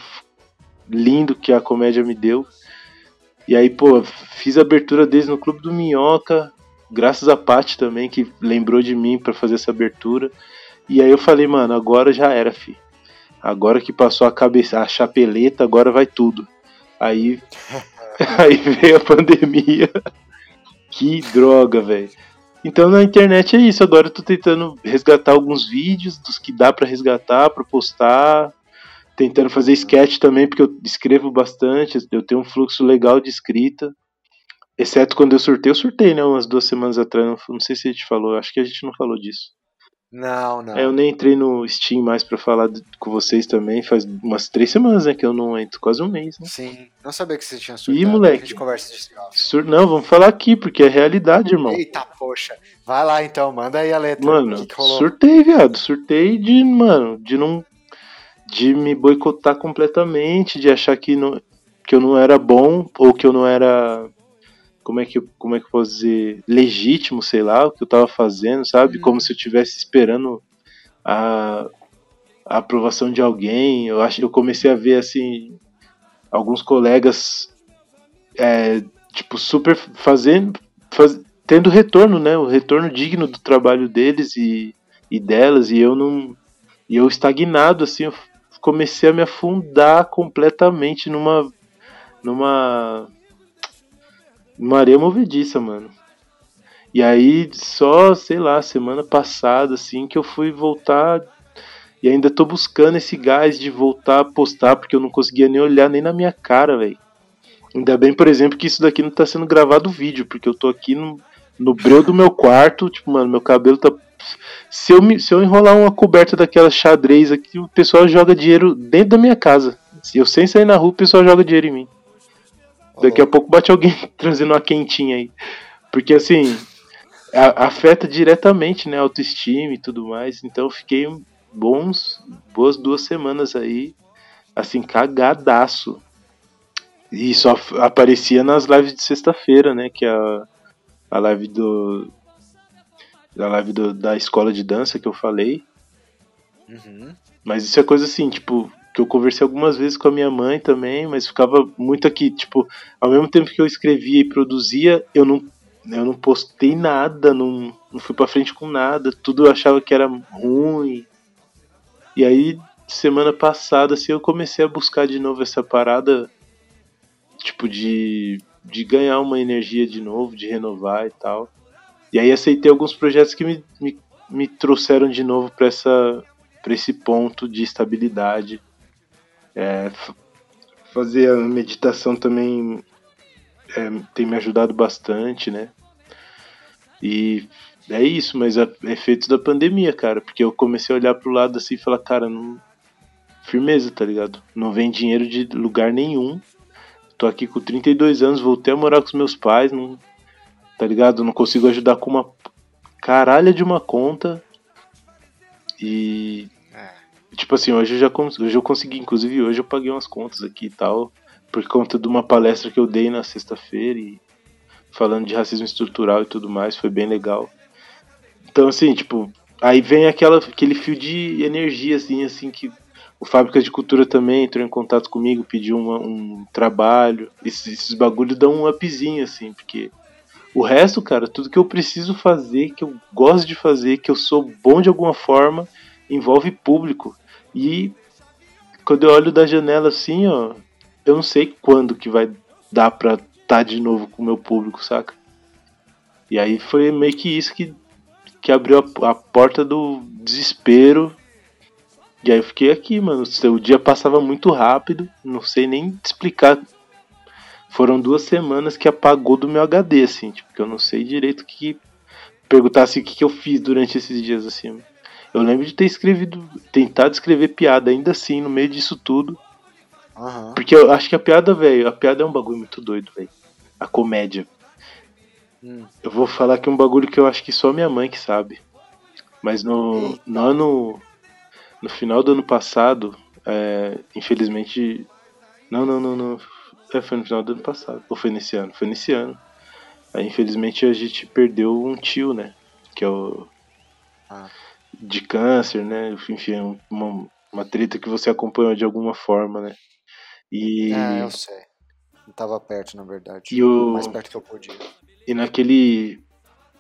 lindo que a comédia me deu. E aí, pô, fiz a abertura deles no Clube do Minhoca, graças a Paty também, que lembrou de mim para fazer essa abertura. E aí eu falei, mano, agora já era, fi. Agora que passou a cabeça, a chapeleta, agora vai tudo. Aí, aí veio a pandemia. que droga, velho. Então na internet é isso. Agora eu tô tentando resgatar alguns vídeos dos que dá para resgatar, para postar. Tentando fazer sketch também, porque eu escrevo bastante. Eu tenho um fluxo legal de escrita. Exceto quando eu surtei, eu surtei, né? Umas duas semanas atrás. Não, não sei se a gente falou. Acho que a gente não falou disso. Não, não. É, eu nem entrei no Steam mais para falar com vocês também. Faz umas três semanas, né? Que eu não entro, quase um mês, né? Sim, não sabia que você tinha surtado. Ih, moleque. A gente conversa disso. Sur... Não, vamos falar aqui, porque é realidade, irmão. Eita, poxa. Vai lá então, manda aí a letra. Mano, que que surtei, viado. Surtei de, mano, de não. De me boicotar completamente, de achar que, não, que eu não era bom ou que eu não era como é que como é que eu posso dizer legítimo, sei lá, o que eu tava fazendo, sabe? Hum. Como se eu estivesse esperando a, a, aprovação de alguém. Eu acho eu comecei a ver assim alguns colegas é, tipo super fazendo faz, tendo retorno, né? O retorno digno do trabalho deles e, e delas e eu não e eu estagnado assim, eu comecei a me afundar completamente numa numa uma areia movediça, mano. E aí, só, sei lá, semana passada, assim, que eu fui voltar. E ainda tô buscando esse gás de voltar a postar, porque eu não conseguia nem olhar nem na minha cara, velho. Ainda bem, por exemplo, que isso daqui não tá sendo gravado vídeo, porque eu tô aqui no, no breu do meu quarto, tipo, mano, meu cabelo tá. Se eu, me, se eu enrolar uma coberta daquela xadrez aqui, o pessoal joga dinheiro dentro da minha casa. Se eu sem sair na rua, o pessoal joga dinheiro em mim. Daqui a pouco bate alguém trazendo uma quentinha aí. Porque assim, a, afeta diretamente, né, a autoestima e tudo mais. Então eu fiquei bons, boas duas semanas aí, assim, cagadaço. E só aparecia nas lives de sexta-feira, né, que é a, a live do da live do, da escola de dança que eu falei. Uhum. Mas isso é coisa assim, tipo, que eu conversei algumas vezes com a minha mãe também, mas ficava muito aqui, tipo, ao mesmo tempo que eu escrevia e produzia, eu não, eu não postei nada, não, não fui pra frente com nada, tudo eu achava que era ruim. E aí, semana passada, assim, eu comecei a buscar de novo essa parada, tipo, de, de ganhar uma energia de novo, de renovar e tal. E aí aceitei alguns projetos que me, me, me trouxeram de novo para essa para esse ponto de estabilidade é, fazer a meditação também é, tem me ajudado bastante, né? E é isso, mas é efeitos da pandemia, cara, porque eu comecei a olhar pro lado assim e falar, cara, não, firmeza, tá ligado? Não vem dinheiro de lugar nenhum. Tô aqui com 32 anos, voltei a morar com os meus pais, não, tá ligado? Não consigo ajudar com uma caralha de uma conta. E. É. Tipo assim, hoje eu já hoje eu consegui, inclusive hoje eu paguei umas contas aqui e tal, por conta de uma palestra que eu dei na sexta-feira e falando de racismo estrutural e tudo mais, foi bem legal. Então, assim, tipo, aí vem aquela, aquele fio de energia, assim, assim, que o Fábrica de Cultura também entrou em contato comigo, pediu uma, um trabalho. Esses, esses bagulho dão um upzinho, assim, porque o resto, cara, tudo que eu preciso fazer, que eu gosto de fazer, que eu sou bom de alguma forma, envolve público. E quando eu olho da janela assim, ó, eu não sei quando que vai dar pra estar tá de novo com o meu público, saca? E aí foi meio que isso que, que abriu a, a porta do desespero. E aí eu fiquei aqui, mano. O dia passava muito rápido, não sei nem explicar foram duas semanas que apagou do meu HD, assim, tipo, que eu não sei direito o que. Perguntasse o que, que eu fiz durante esses dias, assim. Eu lembro de ter escrevido, tentado escrever piada ainda assim, no meio disso tudo. Uhum. Porque eu acho que a piada, velho, a piada é um bagulho muito doido, velho. A comédia. Hum. Eu vou falar que é um bagulho que eu acho que só minha mãe que sabe. Mas no, no ano. No final do ano passado, é, infelizmente. Não, não, não, não. É, foi no final do ano passado. Ou foi nesse ano? Foi nesse ano. Aí, infelizmente, a gente perdeu um tio, né? Que é o. Ah. De câncer, né? Enfim, é uma, uma treta que você acompanhou de alguma forma, né? E. É, eu sei. Eu tava perto, na verdade. E o... Mais perto que eu podia. E naquele.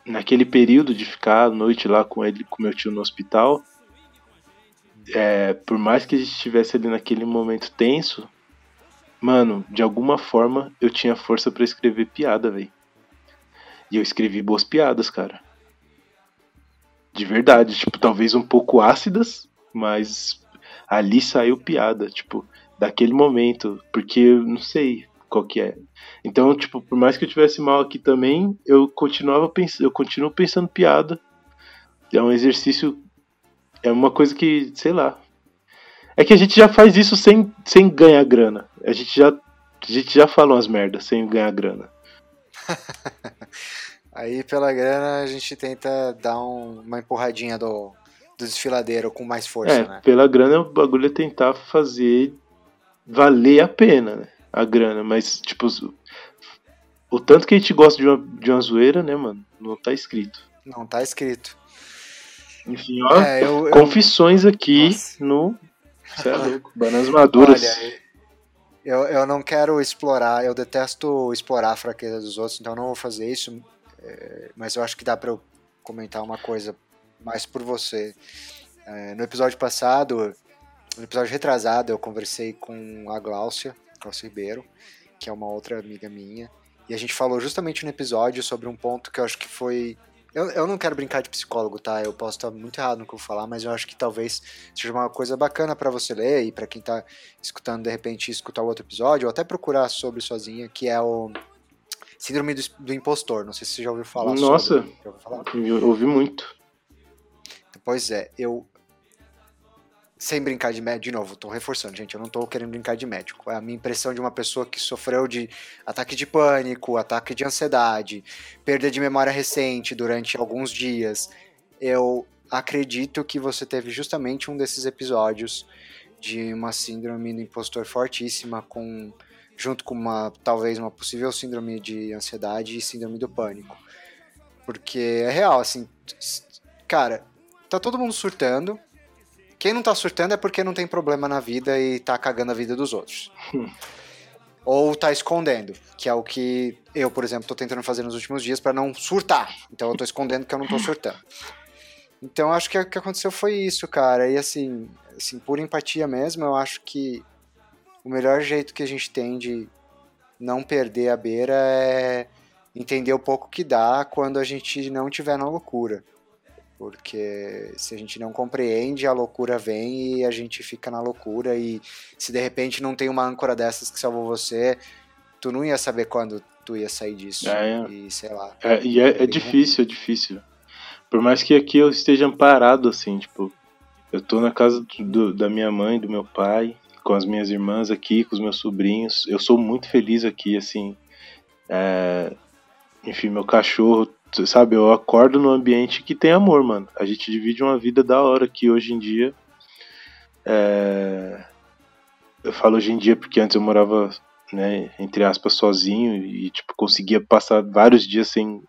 Naquele período de ficar a noite lá com ele, com meu tio no hospital, é, por mais que a gente estivesse ali naquele momento tenso, Mano, de alguma forma eu tinha força para escrever piada, velho. E eu escrevi boas piadas, cara. De verdade, tipo, talvez um pouco ácidas, mas ali saiu piada, tipo, daquele momento, porque eu não sei qual que é. Então, tipo, por mais que eu tivesse mal aqui também, eu continuava pensando, eu continuo pensando piada. É um exercício é uma coisa que, sei lá, é que a gente já faz isso sem, sem ganhar grana. A gente já, a gente já falou umas merdas sem ganhar grana. Aí pela grana a gente tenta dar um, uma empurradinha do, do desfiladeiro com mais força, é, né? Pela grana o bagulho é tentar fazer valer a pena, né? A grana, mas tipo, o tanto que a gente gosta de uma, de uma zoeira, né, mano? Não tá escrito. Não tá escrito. Enfim, ó, é, eu, confissões eu... aqui Nossa. no você é louco. Bananas maduras. Olha, eu, eu não quero explorar, eu detesto explorar a fraqueza dos outros, então não vou fazer isso. É, mas eu acho que dá pra eu comentar uma coisa mais por você. É, no episódio passado, no episódio retrasado, eu conversei com a Gláucia, Gláucia Ribeiro, que é uma outra amiga minha. E a gente falou justamente no episódio sobre um ponto que eu acho que foi eu, eu não quero brincar de psicólogo, tá? Eu posso estar muito errado no que eu vou falar, mas eu acho que talvez seja uma coisa bacana para você ler e para quem tá escutando, de repente, escutar o outro episódio, ou até procurar sobre sozinha, que é o Síndrome do, do Impostor. Não sei se você já ouviu falar Nossa, sobre. Nossa, eu ouvi muito. Pois é, eu sem brincar de médico, de novo, tô reforçando, gente, eu não tô querendo brincar de médico. É a minha impressão de uma pessoa que sofreu de ataque de pânico, ataque de ansiedade, perda de memória recente durante alguns dias. Eu acredito que você teve justamente um desses episódios de uma síndrome do impostor fortíssima com junto com uma talvez uma possível síndrome de ansiedade e síndrome do pânico. Porque é real, assim, cara, tá todo mundo surtando, quem não tá surtando é porque não tem problema na vida e tá cagando a vida dos outros. Hum. Ou tá escondendo, que é o que eu, por exemplo, tô tentando fazer nos últimos dias para não surtar. Então eu tô escondendo que eu não tô surtando. Então acho que o que aconteceu foi isso, cara. E assim, assim, por empatia mesmo, eu acho que o melhor jeito que a gente tem de não perder a beira é entender o pouco que dá quando a gente não tiver na loucura. Porque se a gente não compreende, a loucura vem e a gente fica na loucura. E se de repente não tem uma âncora dessas que salvou você, tu não ia saber quando tu ia sair disso. É, e sei lá. É, e é, é difícil, é difícil. Por mais que aqui eu esteja amparado, assim, tipo, eu tô na casa do, da minha mãe, do meu pai, com as minhas irmãs aqui, com os meus sobrinhos. Eu sou muito feliz aqui, assim. É, enfim, meu cachorro, sabe, eu acordo num ambiente que tem amor, mano. A gente divide uma vida da hora aqui hoje em dia. É, eu falo hoje em dia porque antes eu morava, né, entre aspas, sozinho e, tipo, conseguia passar vários dias sem,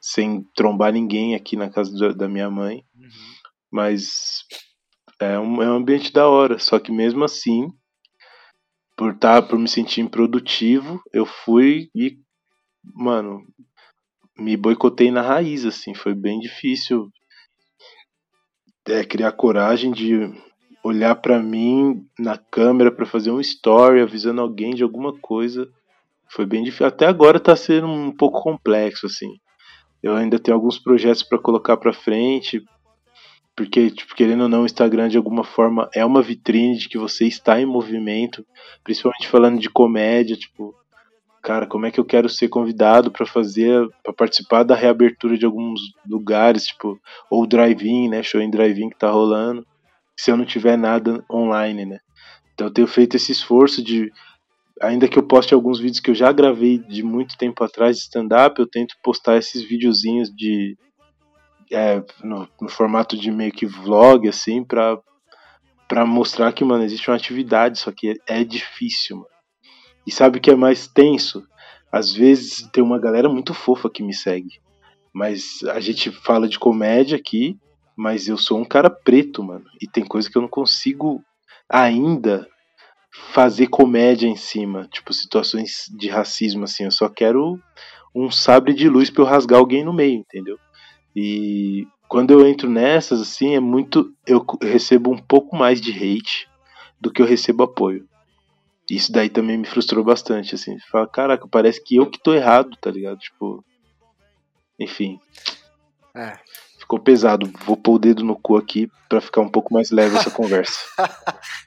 sem trombar ninguém aqui na casa da, da minha mãe. Uhum. Mas é um, é um ambiente da hora, só que mesmo assim, por, tá, por me sentir improdutivo, eu fui e, mano, me boicotei na raiz, assim, foi bem difícil é, criar coragem de olhar para mim na câmera para fazer um story avisando alguém de alguma coisa. Foi bem difícil. Até agora tá sendo um pouco complexo, assim. Eu ainda tenho alguns projetos para colocar para frente, porque, tipo, querendo ou não, o Instagram de alguma forma é uma vitrine de que você está em movimento, principalmente falando de comédia, tipo, cara, como é que eu quero ser convidado para fazer, para participar da reabertura de alguns lugares, tipo, ou drive-in, né, show em drive-in que tá rolando, se eu não tiver nada online, né? Então eu tenho feito esse esforço de ainda que eu poste alguns vídeos que eu já gravei de muito tempo atrás de stand-up, eu tento postar esses videozinhos de é, no, no, formato de meio que vlog, assim, pra, pra mostrar que, mano, existe uma atividade, só que é, é difícil, mano. E sabe o que é mais tenso? Às vezes tem uma galera muito fofa que me segue. Mas a gente fala de comédia aqui, mas eu sou um cara preto, mano. E tem coisa que eu não consigo ainda fazer comédia em cima. Tipo, situações de racismo, assim. Eu só quero um sabre de luz pra eu rasgar alguém no meio, entendeu? E quando eu entro nessas, assim, é muito. Eu recebo um pouco mais de hate do que eu recebo apoio. Isso daí também me frustrou bastante, assim. Fala, caraca, parece que eu que tô errado, tá ligado? Tipo. Enfim. É. Ficou pesado. Vou pôr o dedo no cu aqui para ficar um pouco mais leve essa conversa.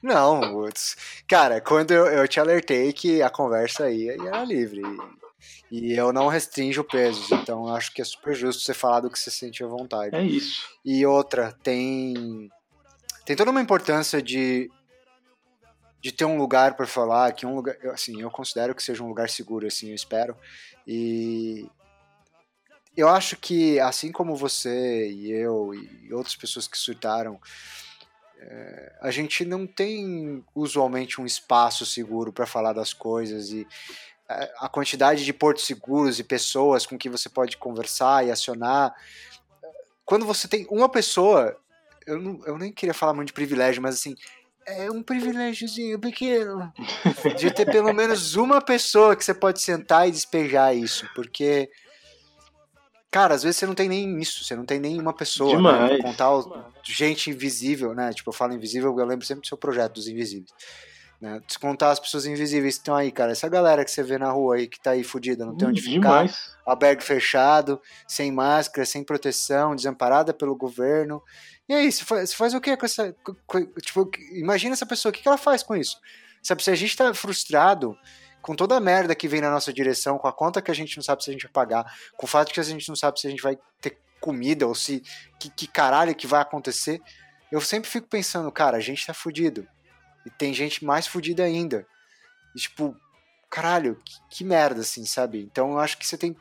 Não, Woods. Cara, quando eu, eu te alertei que a conversa aí era livre. E eu não restringo pesos, então acho que é super justo você falar do que você sente à vontade. É isso. E outra, tem tem toda uma importância de de ter um lugar para falar, que um lugar, assim, eu considero que seja um lugar seguro, assim, eu espero. E eu acho que assim como você e eu e outras pessoas que surtaram, é, a gente não tem usualmente um espaço seguro para falar das coisas e a quantidade de portos seguros e pessoas com que você pode conversar e acionar. Quando você tem uma pessoa, eu, não, eu nem queria falar muito de privilégio, mas assim, é um privilégiozinho pequeno de ter pelo menos uma pessoa que você pode sentar e despejar isso, porque cara, às vezes você não tem nem isso, você não tem nem uma pessoa, né, contar gente invisível, né? Tipo, eu falo invisível, eu lembro sempre do seu projeto dos invisíveis. Né? Descontar as pessoas invisíveis que estão aí, cara. Essa galera que você vê na rua aí que tá aí fudida, não tem onde ficar. Albergue fechado, sem máscara, sem proteção, desamparada pelo governo. E aí, você faz, você faz o que com essa. Com, tipo, imagina essa pessoa, o que, ela faz com isso? Sabe, se a gente tá frustrado com toda a merda que vem na nossa direção, com a conta que a gente não sabe se a gente vai pagar, com o fato que a gente não sabe se a gente vai ter comida ou se. Que, que caralho que vai acontecer. Eu sempre fico pensando, cara, a gente tá fudido. E tem gente mais fodida ainda. E, tipo, caralho, que, que, merda, assim, sabe? Então eu acho que você tem.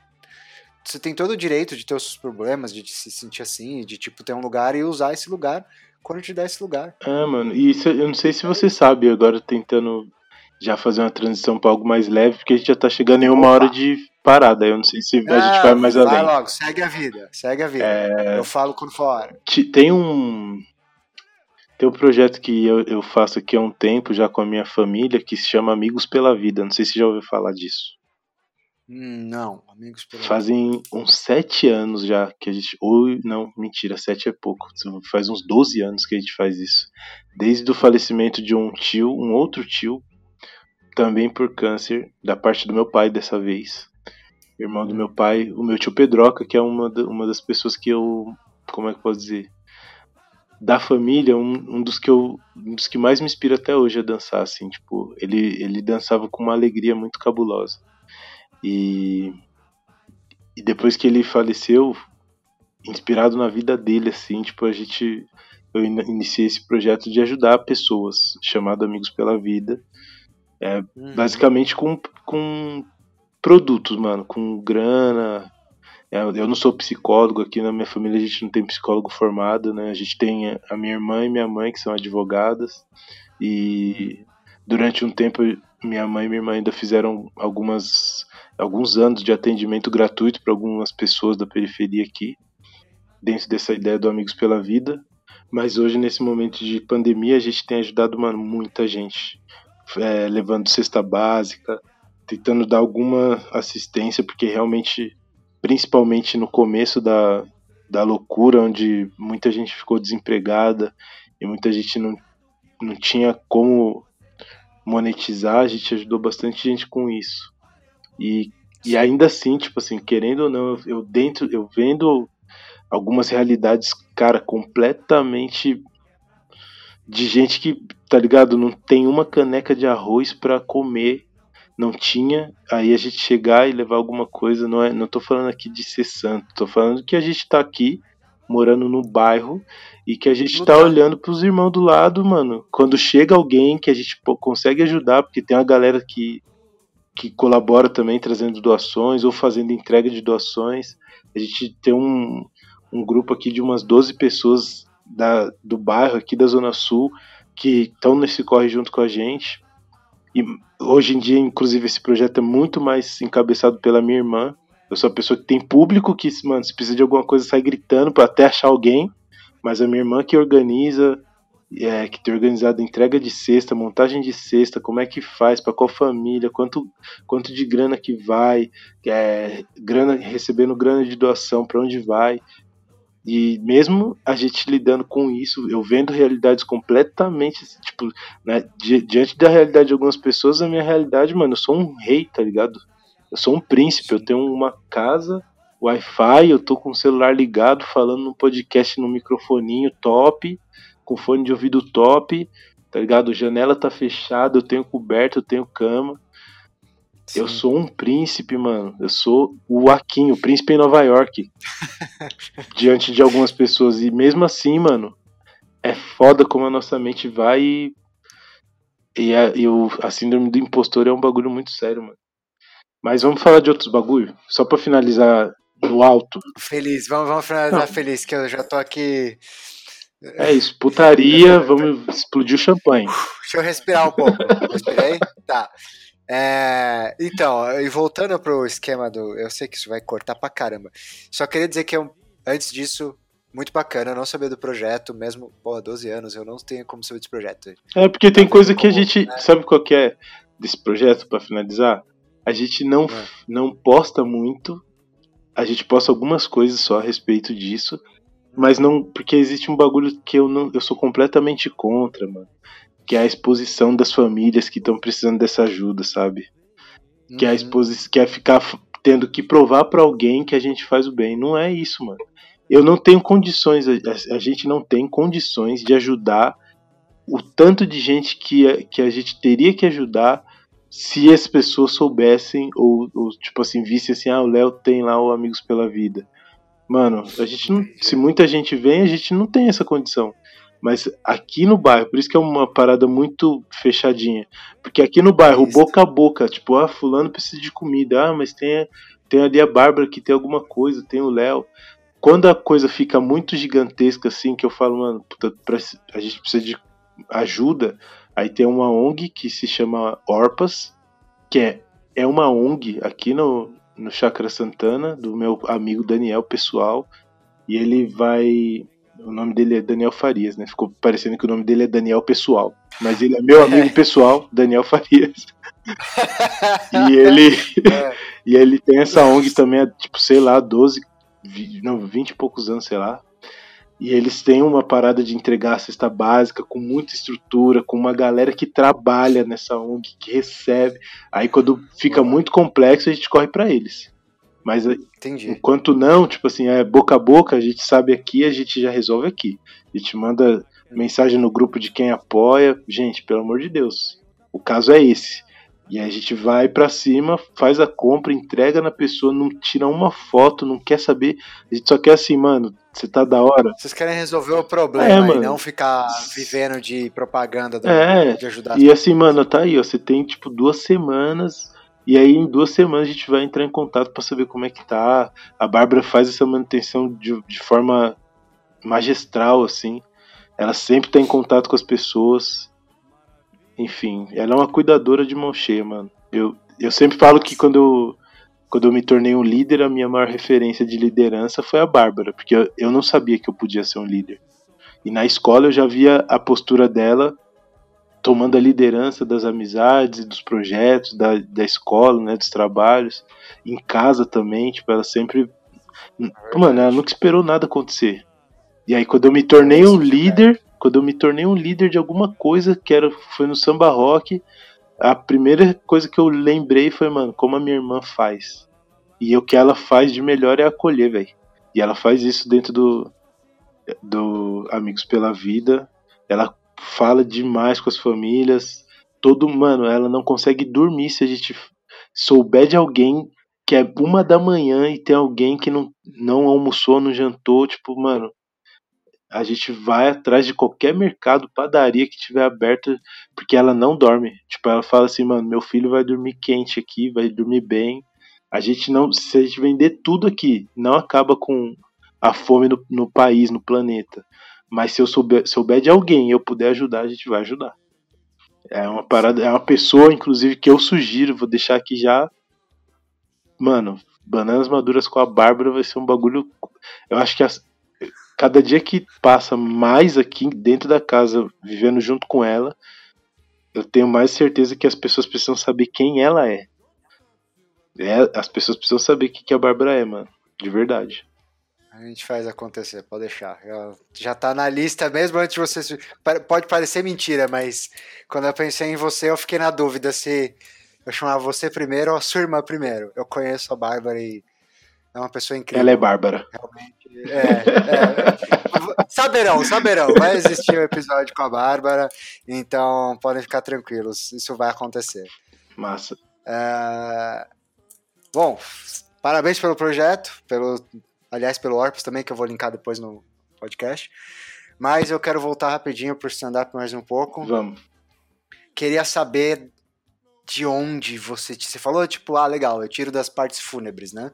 Você tem todo o direito de ter os seus problemas, de, de se sentir assim, de tipo ter um lugar e usar esse lugar quando te dá esse lugar. É, mano, e isso, eu não sei se você sabe, agora tentando já fazer uma transição para algo mais leve, porque a gente já tá chegando em uma Opa. hora de parada. Eu não sei se a gente vai mais vai além. Vai logo, segue a vida, segue a vida. É... Eu falo quando for hora. Tem um, tem um projeto que eu, eu faço aqui há um tempo já com a minha família que se chama Amigos pela Vida. Não sei se já ouviu falar disso. Hum, não, Amigos Fazem uns sete anos já que a gente. Ou, não, mentira, sete é pouco. Faz uns 12 anos que a gente faz isso. Desde o falecimento de um tio, um outro tio, também por câncer, da parte do meu pai dessa vez. Irmão do meu pai, o meu tio Pedroca, que é uma, uma das pessoas que eu. Como é que eu posso dizer? da família, um, um, dos que eu, um dos que mais me inspira até hoje a dançar, assim, tipo, ele, ele dançava com uma alegria muito cabulosa. E, e depois que ele faleceu, inspirado na vida dele, assim, tipo, a gente eu iniciei esse projeto de ajudar pessoas, chamado Amigos pela Vida. É, uhum. Basicamente com, com produtos, mano, com grana. É, eu não sou psicólogo, aqui na minha família a gente não tem psicólogo formado, né? A gente tem a minha irmã e minha mãe, que são advogadas, e durante um tempo minha mãe e minha irmã ainda fizeram algumas alguns anos de atendimento gratuito para algumas pessoas da periferia aqui, dentro dessa ideia do Amigos pela Vida. Mas hoje, nesse momento de pandemia, a gente tem ajudado mano, muita gente, é, levando cesta básica, tentando dar alguma assistência, porque realmente, principalmente no começo da, da loucura, onde muita gente ficou desempregada e muita gente não, não tinha como monetizar, a gente ajudou bastante gente com isso. E, e ainda assim, tipo assim, querendo ou não, eu dentro, eu vendo algumas realidades, cara, completamente de gente que, tá ligado, não tem uma caneca de arroz para comer, não tinha, aí a gente chegar e levar alguma coisa, não é, não tô falando aqui de ser santo, tô falando que a gente tá aqui morando no bairro e que a gente tá olhando pros irmãos do lado, mano. Quando chega alguém que a gente consegue ajudar, porque tem uma galera que que colabora também trazendo doações ou fazendo entrega de doações. A gente tem um, um grupo aqui de umas 12 pessoas da, do bairro aqui da Zona Sul que estão nesse corre junto com a gente. E hoje em dia, inclusive, esse projeto é muito mais encabeçado pela minha irmã. Eu sou a pessoa que tem público que, mano, se precisa de alguma coisa, sai gritando para até achar alguém. Mas a minha irmã que organiza, é, que tem organizado entrega de cesta, montagem de cesta, como é que faz, para qual família, quanto, quanto de grana que vai, é, grana recebendo grana de doação, para onde vai. E mesmo a gente lidando com isso, eu vendo realidades completamente, tipo, né, di diante da realidade de algumas pessoas, a minha realidade, mano, eu sou um rei, tá ligado? Eu sou um príncipe, eu tenho uma casa, Wi-Fi, eu tô com o celular ligado, falando no podcast no microfoninho top, com fone de ouvido top, tá ligado? Janela tá fechada, eu tenho coberto, eu tenho cama. Sim. Eu sou um príncipe, mano. Eu sou o Aquinho, o príncipe em Nova York. diante de algumas pessoas. E mesmo assim, mano, é foda como a nossa mente vai e. E a, e o, a síndrome do impostor é um bagulho muito sério, mano. Mas vamos falar de outros bagulho? Só pra finalizar no alto. Feliz, vamos, vamos finalizar Não. feliz, que eu já tô aqui. É isso, putaria, vamos explodir o champanhe. Deixa eu respirar um pouco. Respirei? Tá. É, então, e voltando pro esquema do. Eu sei que isso vai cortar pra caramba. Só queria dizer que eu, antes disso, muito bacana, eu não sabia do projeto, mesmo, porra, 12 anos, eu não tenho como saber desse projeto. É, porque tem coisa que a gente. Né? Sabe qual que é desse projeto, para finalizar? A gente não, é. não posta muito, a gente posta algumas coisas só a respeito disso, mas não. Porque existe um bagulho que eu não. Eu sou completamente contra, mano que é a exposição das famílias que estão precisando dessa ajuda, sabe? Uhum. Que é a uhum. exposição, que é ficar tendo que provar para alguém que a gente faz o bem. Não é isso, mano. Eu não tenho condições, a, a gente não tem condições de ajudar o tanto de gente que que a gente teria que ajudar se as pessoas soubessem ou, ou tipo assim, visse assim, ah, o Léo tem lá o Amigos pela Vida. Mano, a gente não, se muita gente vem, a gente não tem essa condição. Mas aqui no bairro, por isso que é uma parada muito fechadinha. Porque aqui no bairro, boca a boca, tipo, ah, fulano precisa de comida, ah, mas tem, tem ali a Bárbara que tem alguma coisa, tem o Léo. Quando a coisa fica muito gigantesca, assim, que eu falo, mano, puta, a gente precisa de ajuda, aí tem uma ONG que se chama Orpas, que é, é uma ONG aqui no, no Chakra Santana, do meu amigo Daniel pessoal, e ele vai o nome dele é Daniel Farias, né? Ficou parecendo que o nome dele é Daniel Pessoal. Mas ele é meu amigo pessoal, Daniel Farias. e ele é. e ele tem essa ONG também tipo, sei lá, 12, 20, não, 20 e poucos anos, sei lá. E eles têm uma parada de entregar a cesta básica com muita estrutura, com uma galera que trabalha nessa ONG, que recebe. Aí quando fica muito complexo, a gente corre para eles. Mas Entendi. enquanto não, tipo assim, é boca a boca, a gente sabe aqui, a gente já resolve aqui. A gente manda mensagem no grupo de quem apoia. Gente, pelo amor de Deus, o caso é esse. E aí a gente vai para cima, faz a compra, entrega na pessoa, não tira uma foto, não quer saber. A gente só quer assim, mano, Você tá da hora. Vocês querem resolver o problema é, e não ficar vivendo de propaganda é, de ajudar. E assim, mano, tá aí, ó. Você tem tipo duas semanas. E aí, em duas semanas, a gente vai entrar em contato para saber como é que tá. A Bárbara faz essa manutenção de, de forma magistral, assim. Ela sempre tá em contato com as pessoas. Enfim, ela é uma cuidadora de mão cheia, mano. Eu, eu sempre falo que quando eu, quando eu me tornei um líder, a minha maior referência de liderança foi a Bárbara, porque eu, eu não sabia que eu podia ser um líder. E na escola eu já via a postura dela tomando a liderança das amizades, dos projetos, da, da escola, né, dos trabalhos, em casa também, tipo, ela sempre. Mano, ela nunca esperou nada acontecer. E aí quando eu me tornei um líder, quando eu me tornei um líder de alguma coisa, que era, foi no samba rock, a primeira coisa que eu lembrei foi, mano, como a minha irmã faz. E o que ela faz de melhor é acolher, velho. E ela faz isso dentro do, do Amigos pela Vida. Ela fala demais com as famílias. Todo, mano, ela não consegue dormir se a gente souber de alguém que é uma da manhã e tem alguém que não, não almoçou, não jantou, tipo, mano, a gente vai atrás de qualquer mercado, padaria que tiver aberta, porque ela não dorme. Tipo, ela fala assim, mano, meu filho vai dormir quente aqui, vai dormir bem. A gente não, se a gente vender tudo aqui, não acaba com a fome no, no país, no planeta. Mas se eu souber, souber de alguém e eu puder ajudar, a gente vai ajudar. É uma parada, é uma pessoa, inclusive, que eu sugiro, vou deixar aqui já. Mano, bananas maduras com a Bárbara vai ser um bagulho. Eu acho que as, cada dia que passa mais aqui dentro da casa, vivendo junto com ela, eu tenho mais certeza que as pessoas precisam saber quem ela é. é as pessoas precisam saber o que a Bárbara é, mano. De verdade. A gente faz acontecer, pode deixar. já tá na lista mesmo antes de você. Pode parecer mentira, mas quando eu pensei em você, eu fiquei na dúvida se eu chamava você primeiro ou a sua irmã primeiro. Eu conheço a Bárbara e é uma pessoa incrível. Ela é Bárbara. Realmente. É, é. Saberão, saberão. Vai existir um episódio com a Bárbara, então podem ficar tranquilos. Isso vai acontecer. Massa. É... Bom, parabéns pelo projeto, pelo, aliás, pelo Orpus também, que eu vou linkar depois no podcast. Mas eu quero voltar rapidinho pro stand-up mais um pouco. Vamos. Queria saber de onde você. Você falou, tipo, ah, legal, eu tiro das partes fúnebres, né?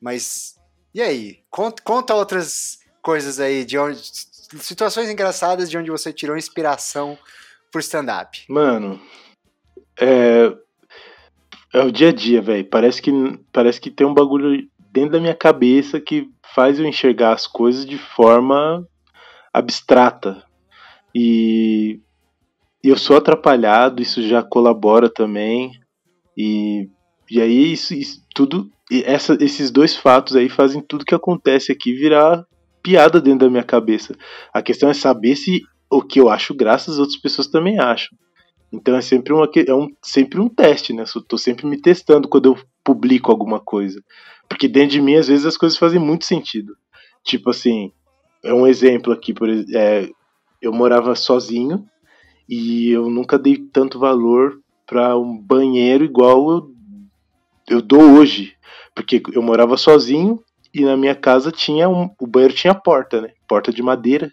Mas e aí? Conta, conta outras coisas aí, de onde. Situações engraçadas de onde você tirou inspiração pro stand-up. Mano, é. É o dia a dia, velho. Parece que, parece que tem um bagulho dentro da minha cabeça que faz eu enxergar as coisas de forma abstrata. E eu sou atrapalhado, isso já colabora também. E, e aí isso, isso tudo e essa, esses dois fatos aí fazem tudo que acontece aqui virar piada dentro da minha cabeça. A questão é saber se o que eu acho graça as outras pessoas também acham. Então é sempre, uma, é um, sempre um teste, né? Eu tô sempre me testando quando eu publico alguma coisa. Porque dentro de mim, às vezes, as coisas fazem muito sentido. Tipo assim, é um exemplo aqui, por é, eu morava sozinho e eu nunca dei tanto valor para um banheiro igual eu, eu dou hoje. Porque eu morava sozinho e na minha casa tinha um, o banheiro tinha porta, né? Porta de madeira,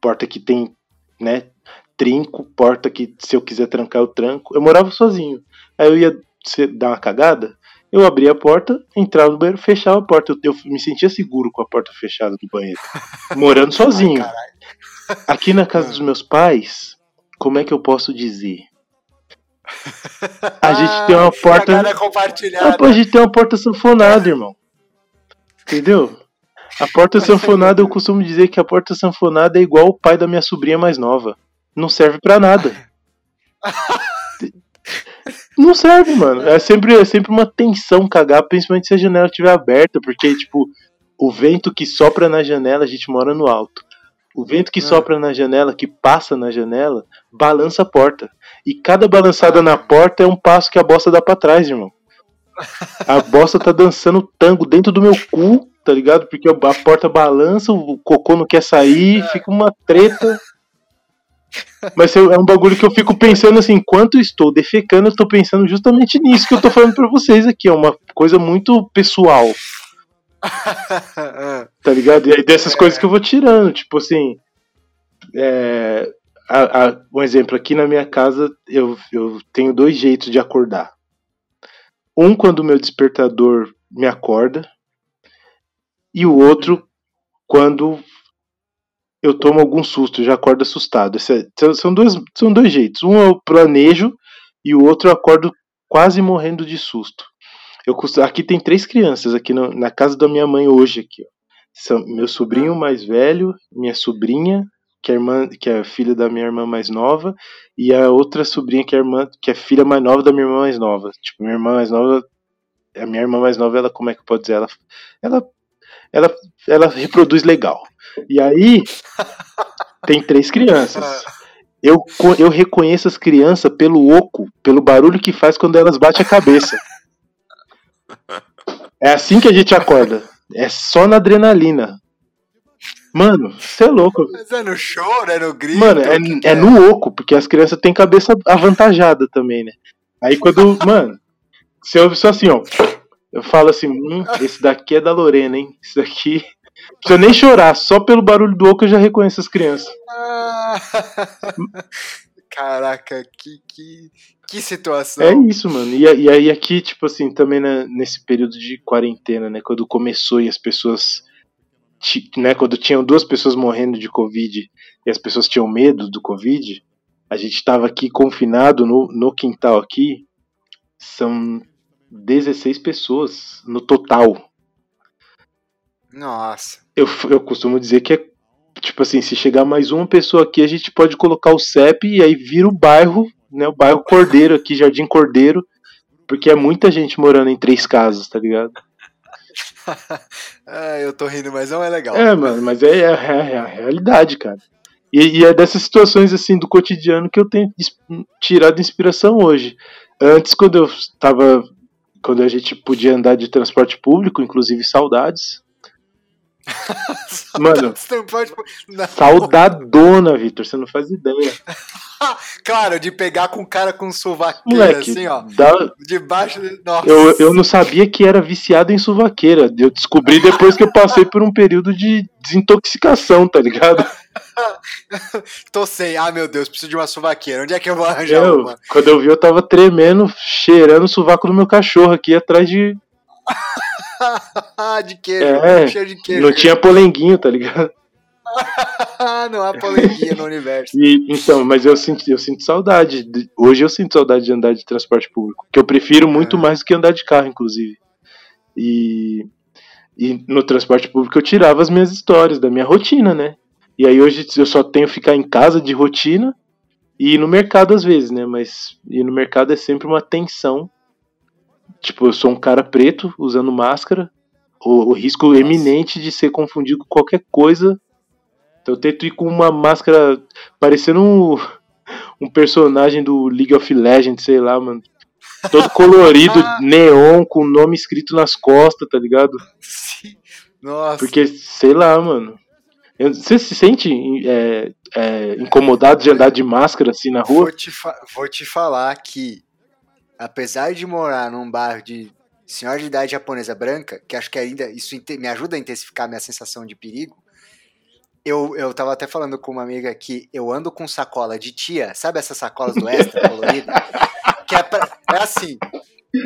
porta que tem, né, trinco, porta que se eu quiser trancar eu tranco. Eu morava sozinho. Aí eu ia dar uma cagada, eu abria a porta, entrava no banheiro, fechava a porta. Eu, eu me sentia seguro com a porta fechada do banheiro, morando sozinho. Ai, Aqui na casa dos meus pais, como é que eu posso dizer? A gente tem uma porta. Compartilhada. a gente tem uma porta sanfonada, irmão. Entendeu? A porta sanfonada, eu costumo dizer que a porta sanfonada é igual o pai da minha sobrinha mais nova. Não serve para nada. Não serve, mano. É sempre, é sempre uma tensão cagar, principalmente se a janela estiver aberta, porque, tipo, o vento que sopra na janela, a gente mora no alto. O vento que ah. sopra na janela, que passa na janela, balança a porta. E cada balançada na porta é um passo que a bosta dá pra trás, irmão. A bosta tá dançando tango dentro do meu cu, tá ligado? Porque a porta balança, o cocô não quer sair, fica uma treta. Mas é um bagulho que eu fico pensando assim, enquanto estou defecando, eu tô pensando justamente nisso que eu tô falando pra vocês aqui. É uma coisa muito pessoal. tá ligado? E aí dessas é. coisas que eu vou tirando, tipo assim. É, a, a, um exemplo, aqui na minha casa eu, eu tenho dois jeitos de acordar. Um quando o meu despertador me acorda, e o outro quando eu tomo algum susto, já acordo assustado. É, são, dois, são dois jeitos. Um eu planejo e o outro eu acordo quase morrendo de susto. Eu, aqui tem três crianças aqui no, na casa da minha mãe hoje aqui. Ó. São meu sobrinho mais velho, minha sobrinha, que é, irmã, que é filha da minha irmã mais nova, e a outra sobrinha que é irmã, que é filha mais nova da minha irmã mais nova. Tipo, minha irmã mais nova, a minha irmã mais nova, ela como é que pode dizer, ela ela ela, ela reproduz legal. E aí tem três crianças. Eu, eu reconheço as crianças pelo oco, pelo barulho que faz quando elas batem a cabeça. É assim que a gente acorda. É só na adrenalina. Mano, você é louco. Mas é no choro, é no grito. Mano, é, é, é no oco, porque as crianças têm cabeça avantajada também, né? Aí quando. Mano, você ouve só assim, ó. Eu falo assim, hum, esse daqui é da Lorena, hein? Isso daqui. Não precisa nem chorar, só pelo barulho do oco eu já reconheço as crianças. Caraca, que, que, que situação. É isso, mano. E, e aí aqui, tipo assim, também né, nesse período de quarentena, né? Quando começou e as pessoas. Né, quando tinham duas pessoas morrendo de Covid e as pessoas tinham medo do Covid, a gente tava aqui confinado no, no quintal aqui. São 16 pessoas no total. Nossa. Eu, eu costumo dizer que é tipo assim, se chegar mais uma pessoa aqui, a gente pode colocar o CEP e aí vira o bairro, né? O bairro Cordeiro aqui, Jardim Cordeiro, porque é muita gente morando em três casas, tá ligado? ah, eu tô rindo, mas não é legal. É, mano, mas é, é, é, é a realidade, cara. E, e, é dessas situações assim do cotidiano que eu tenho tirado inspiração hoje. Antes, quando eu tava. Quando a gente podia andar de transporte público, inclusive saudades, Mano, saudadona, Vitor, você não faz ideia. claro, de pegar com o cara com suvaqueira, Moleque, assim, ó. Dá... Debaixo de... Nossa. Eu, eu não sabia que era viciado em suvaqueira. Eu descobri depois que eu passei por um período de desintoxicação, tá ligado? Tô sem. Ah, meu Deus, preciso de uma suvaqueira. Onde é que eu vou arranjar eu, uma? Quando eu vi, eu tava tremendo, cheirando o sovaco do meu cachorro aqui atrás de de queijo, é, cheio de queijo. Não tinha polenguinho, tá ligado? não há polenguinho no universo. E, então, mas eu sinto, eu sinto saudade. De, hoje eu sinto saudade de andar de transporte público. Que eu prefiro muito é. mais do que andar de carro, inclusive. E, e no transporte público eu tirava as minhas histórias, da minha rotina, né? E aí hoje eu só tenho ficar em casa de rotina e ir no mercado às vezes, né? Mas ir no mercado é sempre uma tensão Tipo, eu sou um cara preto usando máscara, o, o risco Nossa. eminente de ser confundido com qualquer coisa. Então eu tento ir com uma máscara parecendo um, um personagem do League of Legends, sei lá, mano. Todo colorido, neon, com o nome escrito nas costas, tá ligado? Sim. Nossa. Porque, sei lá, mano. Você se sente é, é, incomodado de andar de máscara assim na rua? Vou te, vou te falar que apesar de morar num bairro de senhora de idade japonesa branca, que acho que ainda isso me ajuda a intensificar a minha sensação de perigo, eu, eu tava até falando com uma amiga que eu ando com sacola de tia, sabe essas sacolas do Extra colorida? que é, pra, é assim.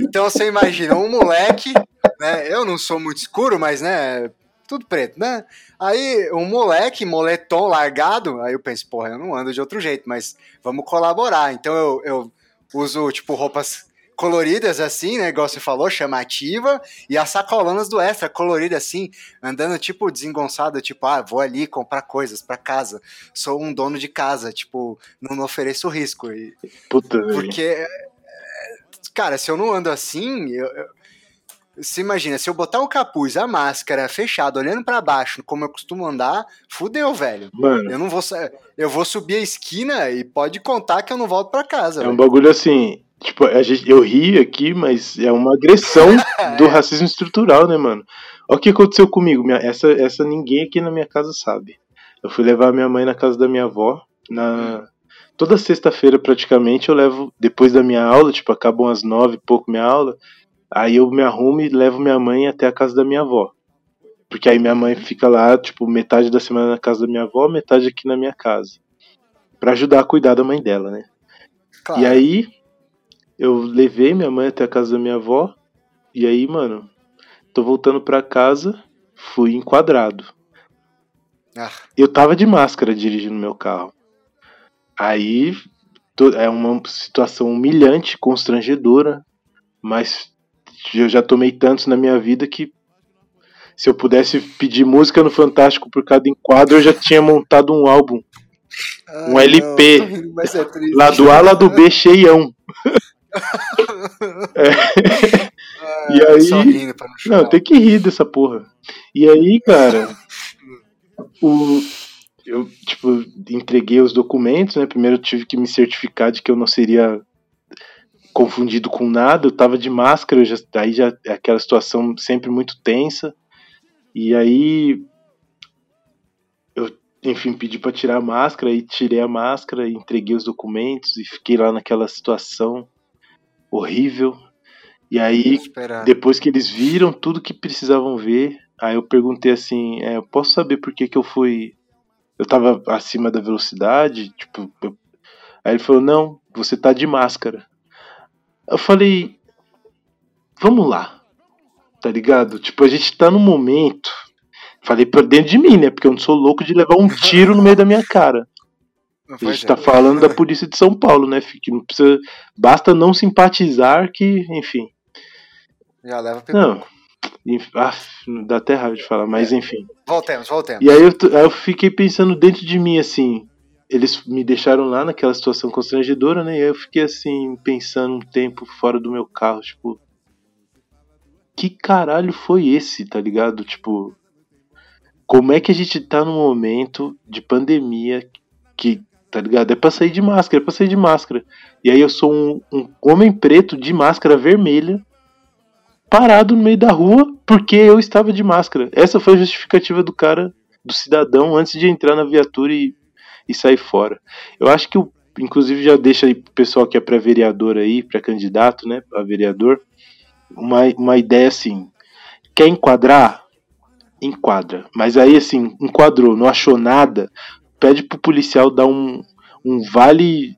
Então você imagina um moleque, né? Eu não sou muito escuro, mas né, tudo preto, né? Aí um moleque, moletom largado, aí eu penso, porra, eu não ando de outro jeito, mas vamos colaborar. Então eu, eu uso, tipo, roupas coloridas assim, né? Igual você falou, chamativa, e as sacolonas do extra, colorida assim, andando tipo desengonçado, tipo, ah, vou ali comprar coisas para casa. Sou um dono de casa, tipo, não, ofereço risco. E, Puta porque, é, cara, se eu não ando assim, eu, eu, você imagina, se eu botar o capuz, a máscara fechada, olhando para baixo, como eu costumo andar, fudeu, velho. Mano. Eu não vou eu vou subir a esquina e pode contar que eu não volto para casa. É velho. um bagulho assim, tipo, a gente, eu ri aqui, mas é uma agressão do racismo estrutural, né, mano? Olha o que aconteceu comigo, minha, essa, essa ninguém aqui na minha casa sabe. Eu fui levar minha mãe na casa da minha avó, na... Toda sexta-feira, praticamente, eu levo, depois da minha aula, tipo, acabam às nove e pouco minha aula, Aí eu me arrumo e levo minha mãe até a casa da minha avó. Porque aí minha mãe fica lá, tipo, metade da semana na casa da minha avó, metade aqui na minha casa. Pra ajudar a cuidar da mãe dela, né? Claro. E aí, eu levei minha mãe até a casa da minha avó. E aí, mano, tô voltando pra casa, fui enquadrado. Ah, Eu tava de máscara dirigindo meu carro. Aí é uma situação humilhante, constrangedora, mas eu já tomei tantos na minha vida que se eu pudesse pedir música no Fantástico por cada enquadro, eu já tinha montado um álbum. Um LP. não, rindo, é. Lá do A, lá do B, cheião. Ah, e aí- não. Não, tem que rir dessa porra. E aí, cara, o, eu, tipo, entreguei os documentos, né? Primeiro eu tive que me certificar de que eu não seria confundido com nada. Eu tava de máscara, já, aí já é aquela situação sempre muito tensa. E aí, eu, enfim, pedi pra tirar a máscara e tirei a máscara, e entreguei os documentos e fiquei lá naquela situação horrível. E aí, depois que eles viram tudo que precisavam ver, aí eu perguntei assim, é, eu posso saber por que que eu fui... Eu tava acima da velocidade, tipo... eu- Aí ele falou, não, você tá de máscara. Eu falei, vamos lá, tá ligado? Tipo, a gente tá no momento... Falei por dentro de mim, né? Porque eu não sou louco de levar um tiro no meio da minha cara. A gente é. tá falando da polícia de São Paulo, né? Que não precisa... Basta não simpatizar que, enfim... Já leva pra... Não. Ah, dá até raiva de falar, É. mas enfim. Voltemos, voltemos. E aí eu, aí eu fiquei pensando dentro de mim, assim. Eles me deixaram lá naquela situação constrangedora, né? E aí eu fiquei assim, pensando um tempo fora do meu carro, tipo. Que caralho foi esse, tá ligado? Tipo. Como é que a gente tá num momento de pandemia que, tá ligado? É pra sair de máscara, é pra sair de máscara. E aí eu sou um, um homem preto de máscara vermelha parado no meio da rua porque eu estava de máscara. Essa foi a justificativa do cara, do cidadão, antes de entrar na viatura e, e sair fora. Eu acho que, o, inclusive, já deixa aí pro pessoal que é pré-vereador aí, pré-candidato, né, a vereador, uma, uma ideia assim: quer enquadrar? Enquadra. Mas aí, assim, enquadrou, não achou nada, pede pro policial dar um, um vale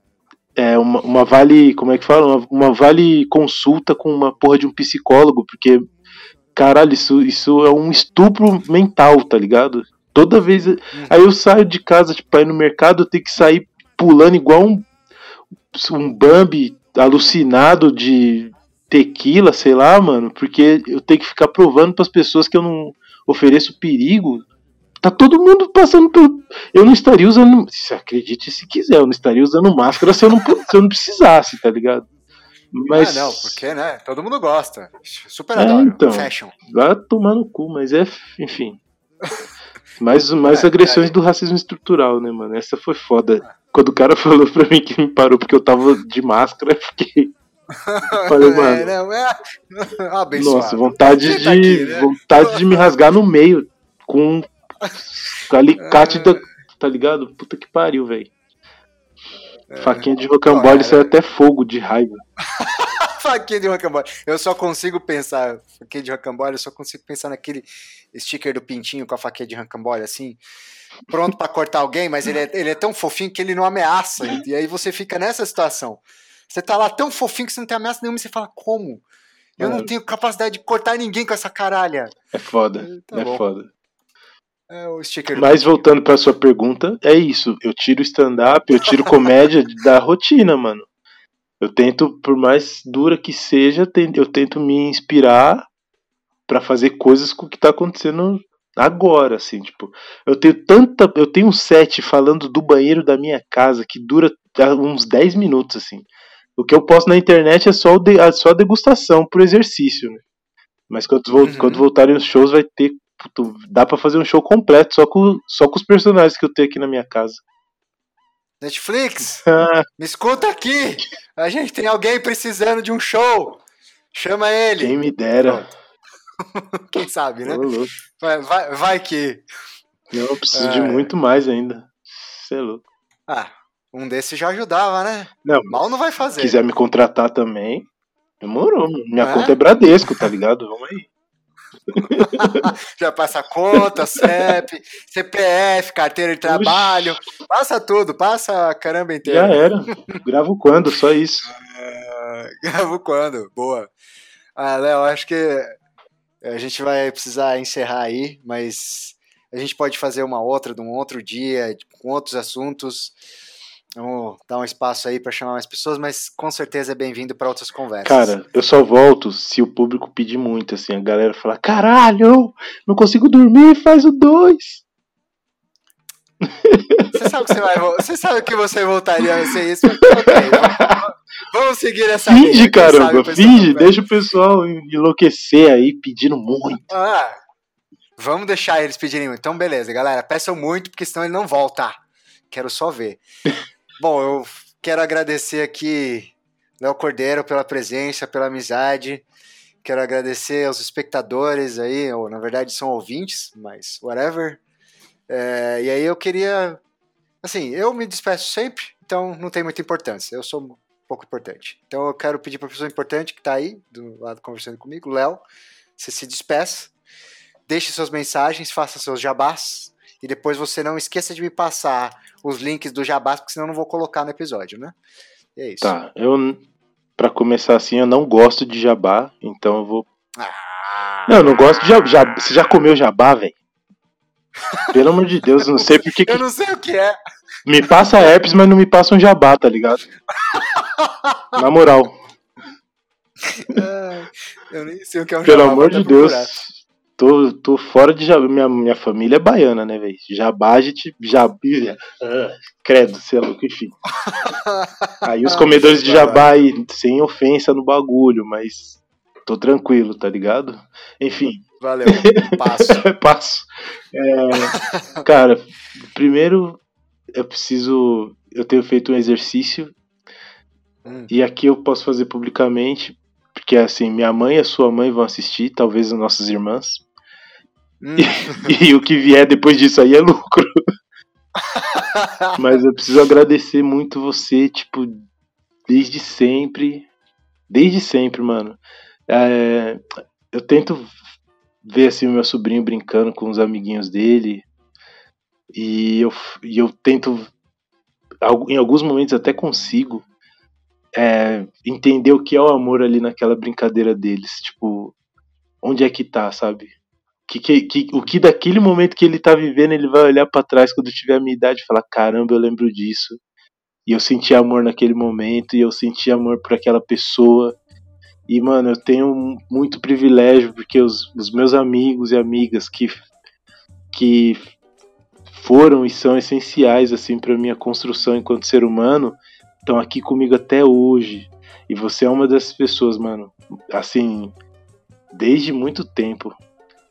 é, uma, uma vale, como é que fala? Uma, uma vale consulta com uma porra de um psicólogo, porque, caralho, isso, isso é um estupro mental, tá ligado? Toda vez. Aí eu saio de casa, tipo, pra ir no mercado, eu tenho que sair pulando igual um, um Bambi alucinado de tequila, sei lá, mano, porque eu tenho que ficar provando pras pessoas que eu não ofereço perigo. Tá todo mundo passando por. Eu não estaria usando. Se acredite se quiser, eu não estaria usando máscara se eu não, se eu não precisasse, tá ligado? Mas. Ah, não, porque, né? Todo mundo gosta. Super É, adoro. então. Fashion. Vai tomar no cu, mas é. Enfim. Mais, mais É, agressões é. do racismo estrutural, né, mano? Essa foi foda. Quando o cara falou pra mim que me parou porque eu tava de máscara, eu fiquei. Falei, É, mano. não, é... Abençoado. Nossa, vontade Você de. tá aqui, né? Vontade de me rasgar no meio com alicate da. Tá ligado? Puta que pariu, velho. Faquinha de rocambole saiu até fogo de raiva. Faquinha de rocambole. Eu só consigo pensar, faquinha de rocambole, eu só consigo pensar naquele sticker do pintinho com a faquinha de rocambole, assim, pronto pra cortar alguém, mas ele é, ele é tão fofinho que ele não ameaça. E aí você fica nessa situação. Você tá lá tão fofinho que você não tem ameaça nenhuma e você fala, como? Eu não Mano. tenho capacidade de cortar ninguém com essa caralha. É foda. Tá é bom. foda. É o sticker Mas voltando pra sua pergunta, é isso. Eu tiro stand-up, eu tiro comédia da rotina, mano. Eu tento, por mais dura que seja, eu tento me inspirar pra fazer coisas com o que tá acontecendo agora, assim, tipo. Eu tenho tanta. Eu tenho um set falando do banheiro da minha casa que dura uns 10 minutos, assim. O que eu posto na internet é só, de- é só a degustação pro exercício, né? Mas quando, Uhum. quando voltarem os shows, vai ter. puto, dá pra fazer um show completo só com, só com os personagens que eu tenho aqui na minha casa. Netflix, me escuta aqui. A gente tem alguém precisando de um show. Chama ele. Quem me dera. Quem sabe, né? Vai, vai, vai que. Não, eu preciso É. de muito mais ainda. Você é louco. Ah, um desses já ajudava, né? Não, Mal não vai se fazer. quiser me contratar também, demorou. Minha É? conta é Bradesco, tá ligado? Vamos aí. Já passa conta, CEP, CPF, carteira de trabalho, Oxi. passa tudo, passa a caramba inteira. Já era. Gravo quando, só isso. Uh, gravo quando, boa. Ah, Léo, acho que a gente vai precisar encerrar aí, mas a gente pode fazer uma outra de um outro dia, com outros assuntos. Vamos dar um espaço aí para chamar mais pessoas, mas com certeza é bem-vindo para outras conversas. Cara, eu só volto se o público pedir muito, assim, a galera falar: caralho, não consigo dormir, faz o 2. Você sabe que você vai Você sabe que você voltaria a ser isso? Vamos, vamos seguir essa Finge, linha, caramba, finge, deixa o pessoal enlouquecer aí pedindo muito. Ah, vamos deixar eles pedirem muito. Então, beleza, galera, peçam muito, porque senão ele não volta. Quero só ver. Bom, eu quero agradecer aqui Léo Cordeiro pela presença, pela amizade. Quero agradecer aos espectadores aí, ou na verdade são ouvintes, mas whatever. É, e aí eu queria. Assim, eu me despeço sempre, então não tem muita importância. Eu sou pouco importante. Então eu quero pedir para a pessoa importante que está aí, do lado conversando comigo, Léo, você se despeça, deixe suas mensagens, faça seus jabás, e depois você não esqueça de me passar os links do Jabás, porque senão eu não vou colocar no episódio, né? E é isso. Tá, eu, pra começar assim, eu não gosto de jabá, então eu vou. Ah, não, eu não gosto de jabá. Você já comeu jabá, velho? Pelo amor de Deus, não sei porque. eu não sei o que é. Me passa herpes, mas não me passa um jabá, tá ligado? Na moral. eu nem sei o que é um Pelo jabá. Pelo amor de Deus. Tô, tô fora de jabá. Minha, minha família é baiana, né, velho? Jabá, a gente. Jabá. Uh, credo, sei lá, enfim. Aí os comedores de jabá aí, sem ofensa no bagulho, mas tô tranquilo, tá ligado? Enfim. Valeu, passo. passo. É, cara, primeiro eu preciso. Eu tenho feito um exercício. Hum. E aqui eu posso fazer publicamente porque assim, minha mãe e a sua mãe vão assistir, talvez as nossas irmãs. Hum. E, e, o que vier depois disso aí é lucro. Mas eu preciso agradecer muito você, tipo, desde sempre. Desde sempre, mano. É, eu tento ver assim o meu sobrinho brincando com os amiguinhos dele. E eu, e eu tento, em alguns momentos até consigo, é, entender o que é o amor ali naquela brincadeira deles. Tipo, onde é que tá, sabe? Que, que, que, o que daquele momento que ele tá vivendo, ele vai olhar para trás quando tiver a minha idade e falar: caramba, eu lembro disso. E eu senti amor naquele momento, e eu senti amor por aquela pessoa. E, mano, eu tenho muito privilégio, porque os, os meus amigos e amigas que, que foram e são essenciais, assim, pra minha construção enquanto ser humano, estão aqui comigo até hoje. E você é uma dessas pessoas, mano. Assim, desde muito tempo.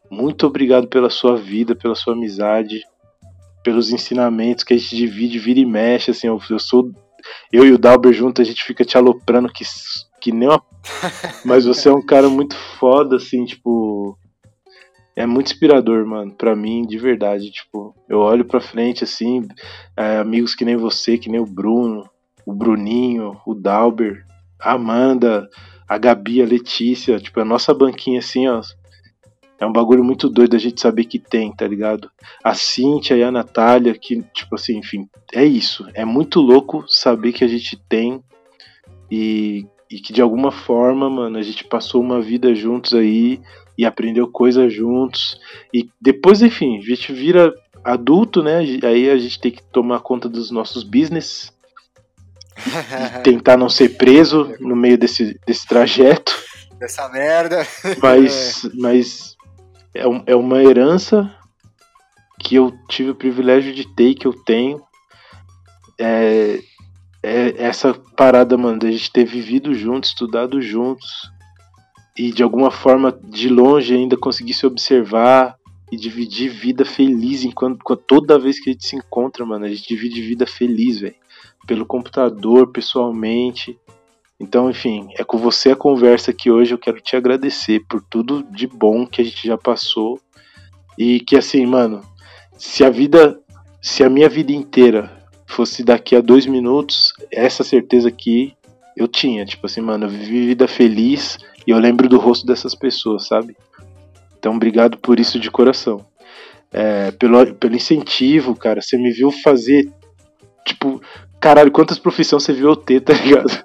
Muito obrigado pela sua vida, pela sua amizade, pelos ensinamentos que a gente divide, vira e mexe. Assim, eu, eu sou. Eu e o Dalber junto, a gente fica te aloprando que, que nem uma. Mas você é um cara muito foda, assim, tipo. É muito inspirador, mano, pra mim, de verdade. Tipo, eu olho pra frente, assim, é, amigos que nem você, que nem o Bruno, o Bruninho, o Dalber, a Amanda, a Gabi, a Letícia, tipo, a nossa banquinha assim, ó. É um bagulho muito doido a gente saber que tem, tá ligado? A Cíntia e a Natália, que, tipo assim, enfim, é isso. É muito louco saber que a gente tem e, e que de alguma forma, mano, a gente passou uma vida juntos aí e aprendeu coisas juntos. E depois, enfim, a gente vira adulto, né? Aí a gente tem que tomar conta dos nossos business tentar não ser preso no meio desse, desse trajeto. Dessa merda. Mas, mas é, um, é uma herança que eu tive o privilégio de ter, que eu tenho. É, é essa parada, mano, da gente ter vivido juntos, estudado juntos. E de alguma forma, de longe ainda conseguir se observar e dividir vida feliz enquanto toda vez que a gente se encontra, mano, a gente divide vida feliz, velho pelo computador, pessoalmente. Então, enfim, é com você a conversa aqui hoje. Eu quero te agradecer por tudo de bom que a gente já passou. E que assim, mano, se a vida, se a minha vida inteira fosse daqui a dois minutos, essa certeza aqui eu tinha. Tipo assim, mano, eu vivi vida feliz e eu lembro do rosto dessas pessoas, sabe? Então, obrigado por isso de coração. É, pelo, pelo incentivo, cara. Você me viu fazer. Tipo, caralho, quantas profissões você viu eu ter, tá ligado?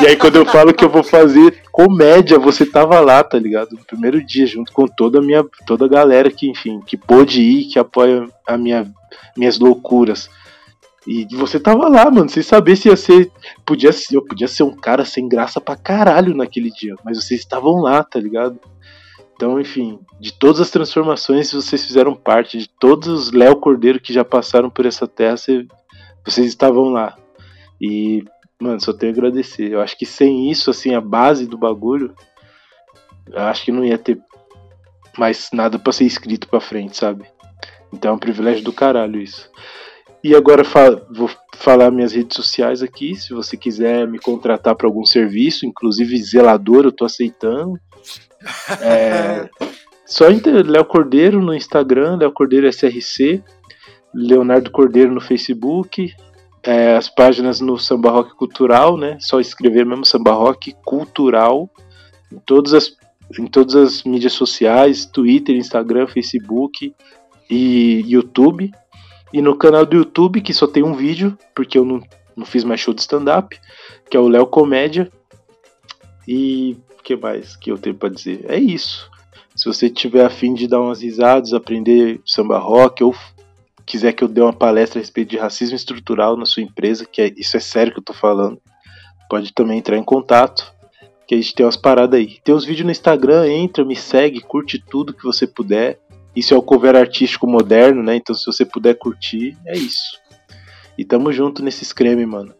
E aí, quando eu falo que eu vou fazer comédia, você tava lá, tá ligado? No primeiro dia, junto com toda a minha. toda a galera que, enfim, que pôde ir, que apoia a minha, minhas loucuras. E você tava lá, mano, sem saber se ia ser. Podia ser, eu podia ser um cara sem graça pra caralho naquele dia, mas vocês estavam lá, tá ligado? Então, enfim, de todas as transformações vocês fizeram parte, de todos os Léo Cordeiro que já passaram por essa terra, você, vocês estavam lá. E, mano, só tenho a agradecer. Eu acho que sem isso, assim, a base do bagulho, eu acho que não ia ter mais nada para ser escrito pra frente, sabe? Então é um privilégio do caralho isso. E agora vou falar minhas redes sociais aqui. Se você quiser me contratar para algum serviço, inclusive zelador, eu tô aceitando. É, só Léo Cordeiro no Instagram, Léo Cordeiro SRC, Leonardo Cordeiro no Facebook, é, as páginas no Samba Rock Cultural, né? Só escrever mesmo Samba Rock Cultural em todas as, em todas as mídias sociais, Twitter, Instagram, Facebook e YouTube. E no canal do YouTube, que só tem um vídeo, porque eu não, não fiz mais show de stand-up, que é o Léo Comédia. E o que mais que eu tenho para dizer? É isso. Se você tiver afim de dar umas risadas, aprender samba rock, ou quiser que eu dê uma palestra a respeito de racismo estrutural na sua empresa, que é, isso é sério que eu tô falando, pode também entrar em contato, que a gente tem umas paradas aí. Tem os vídeos no Instagram, entra, me segue, curte tudo que você puder. Isso é o cover artístico moderno, né? Então se você puder curtir, é isso. E tamo junto nesse creme, mano.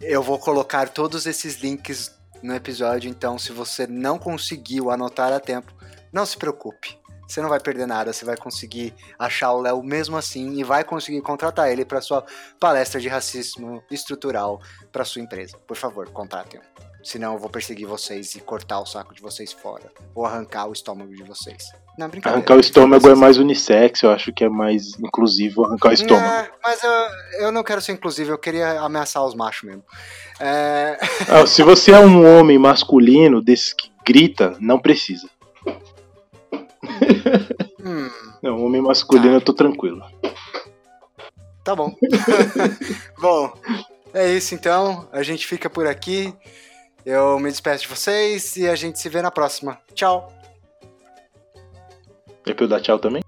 Eu vou colocar todos esses links no episódio, então se você não conseguiu anotar a tempo, não se preocupe. Você não vai perder nada, você vai conseguir achar o Léo mesmo assim e vai conseguir contratar ele para sua palestra de racismo estrutural para sua empresa. Por favor, contratem. Senão eu vou perseguir vocês e cortar o saco de vocês fora. Ou arrancar o estômago de vocês. Não, brincadeira. Arrancar o estômago é mais unissex, eu acho que é mais inclusivo arrancar o estômago. É, mas eu, eu não quero ser inclusivo, eu queria ameaçar os machos mesmo. É... Ah, se você é um homem masculino desses que grita, não precisa. Hum. Não, homem masculino eu tô tranquilo. Tá bom. bom, é isso então. A gente fica por aqui. Eu me despeço de vocês e a gente se vê na próxima. Tchau. É pra eu dar tchau também?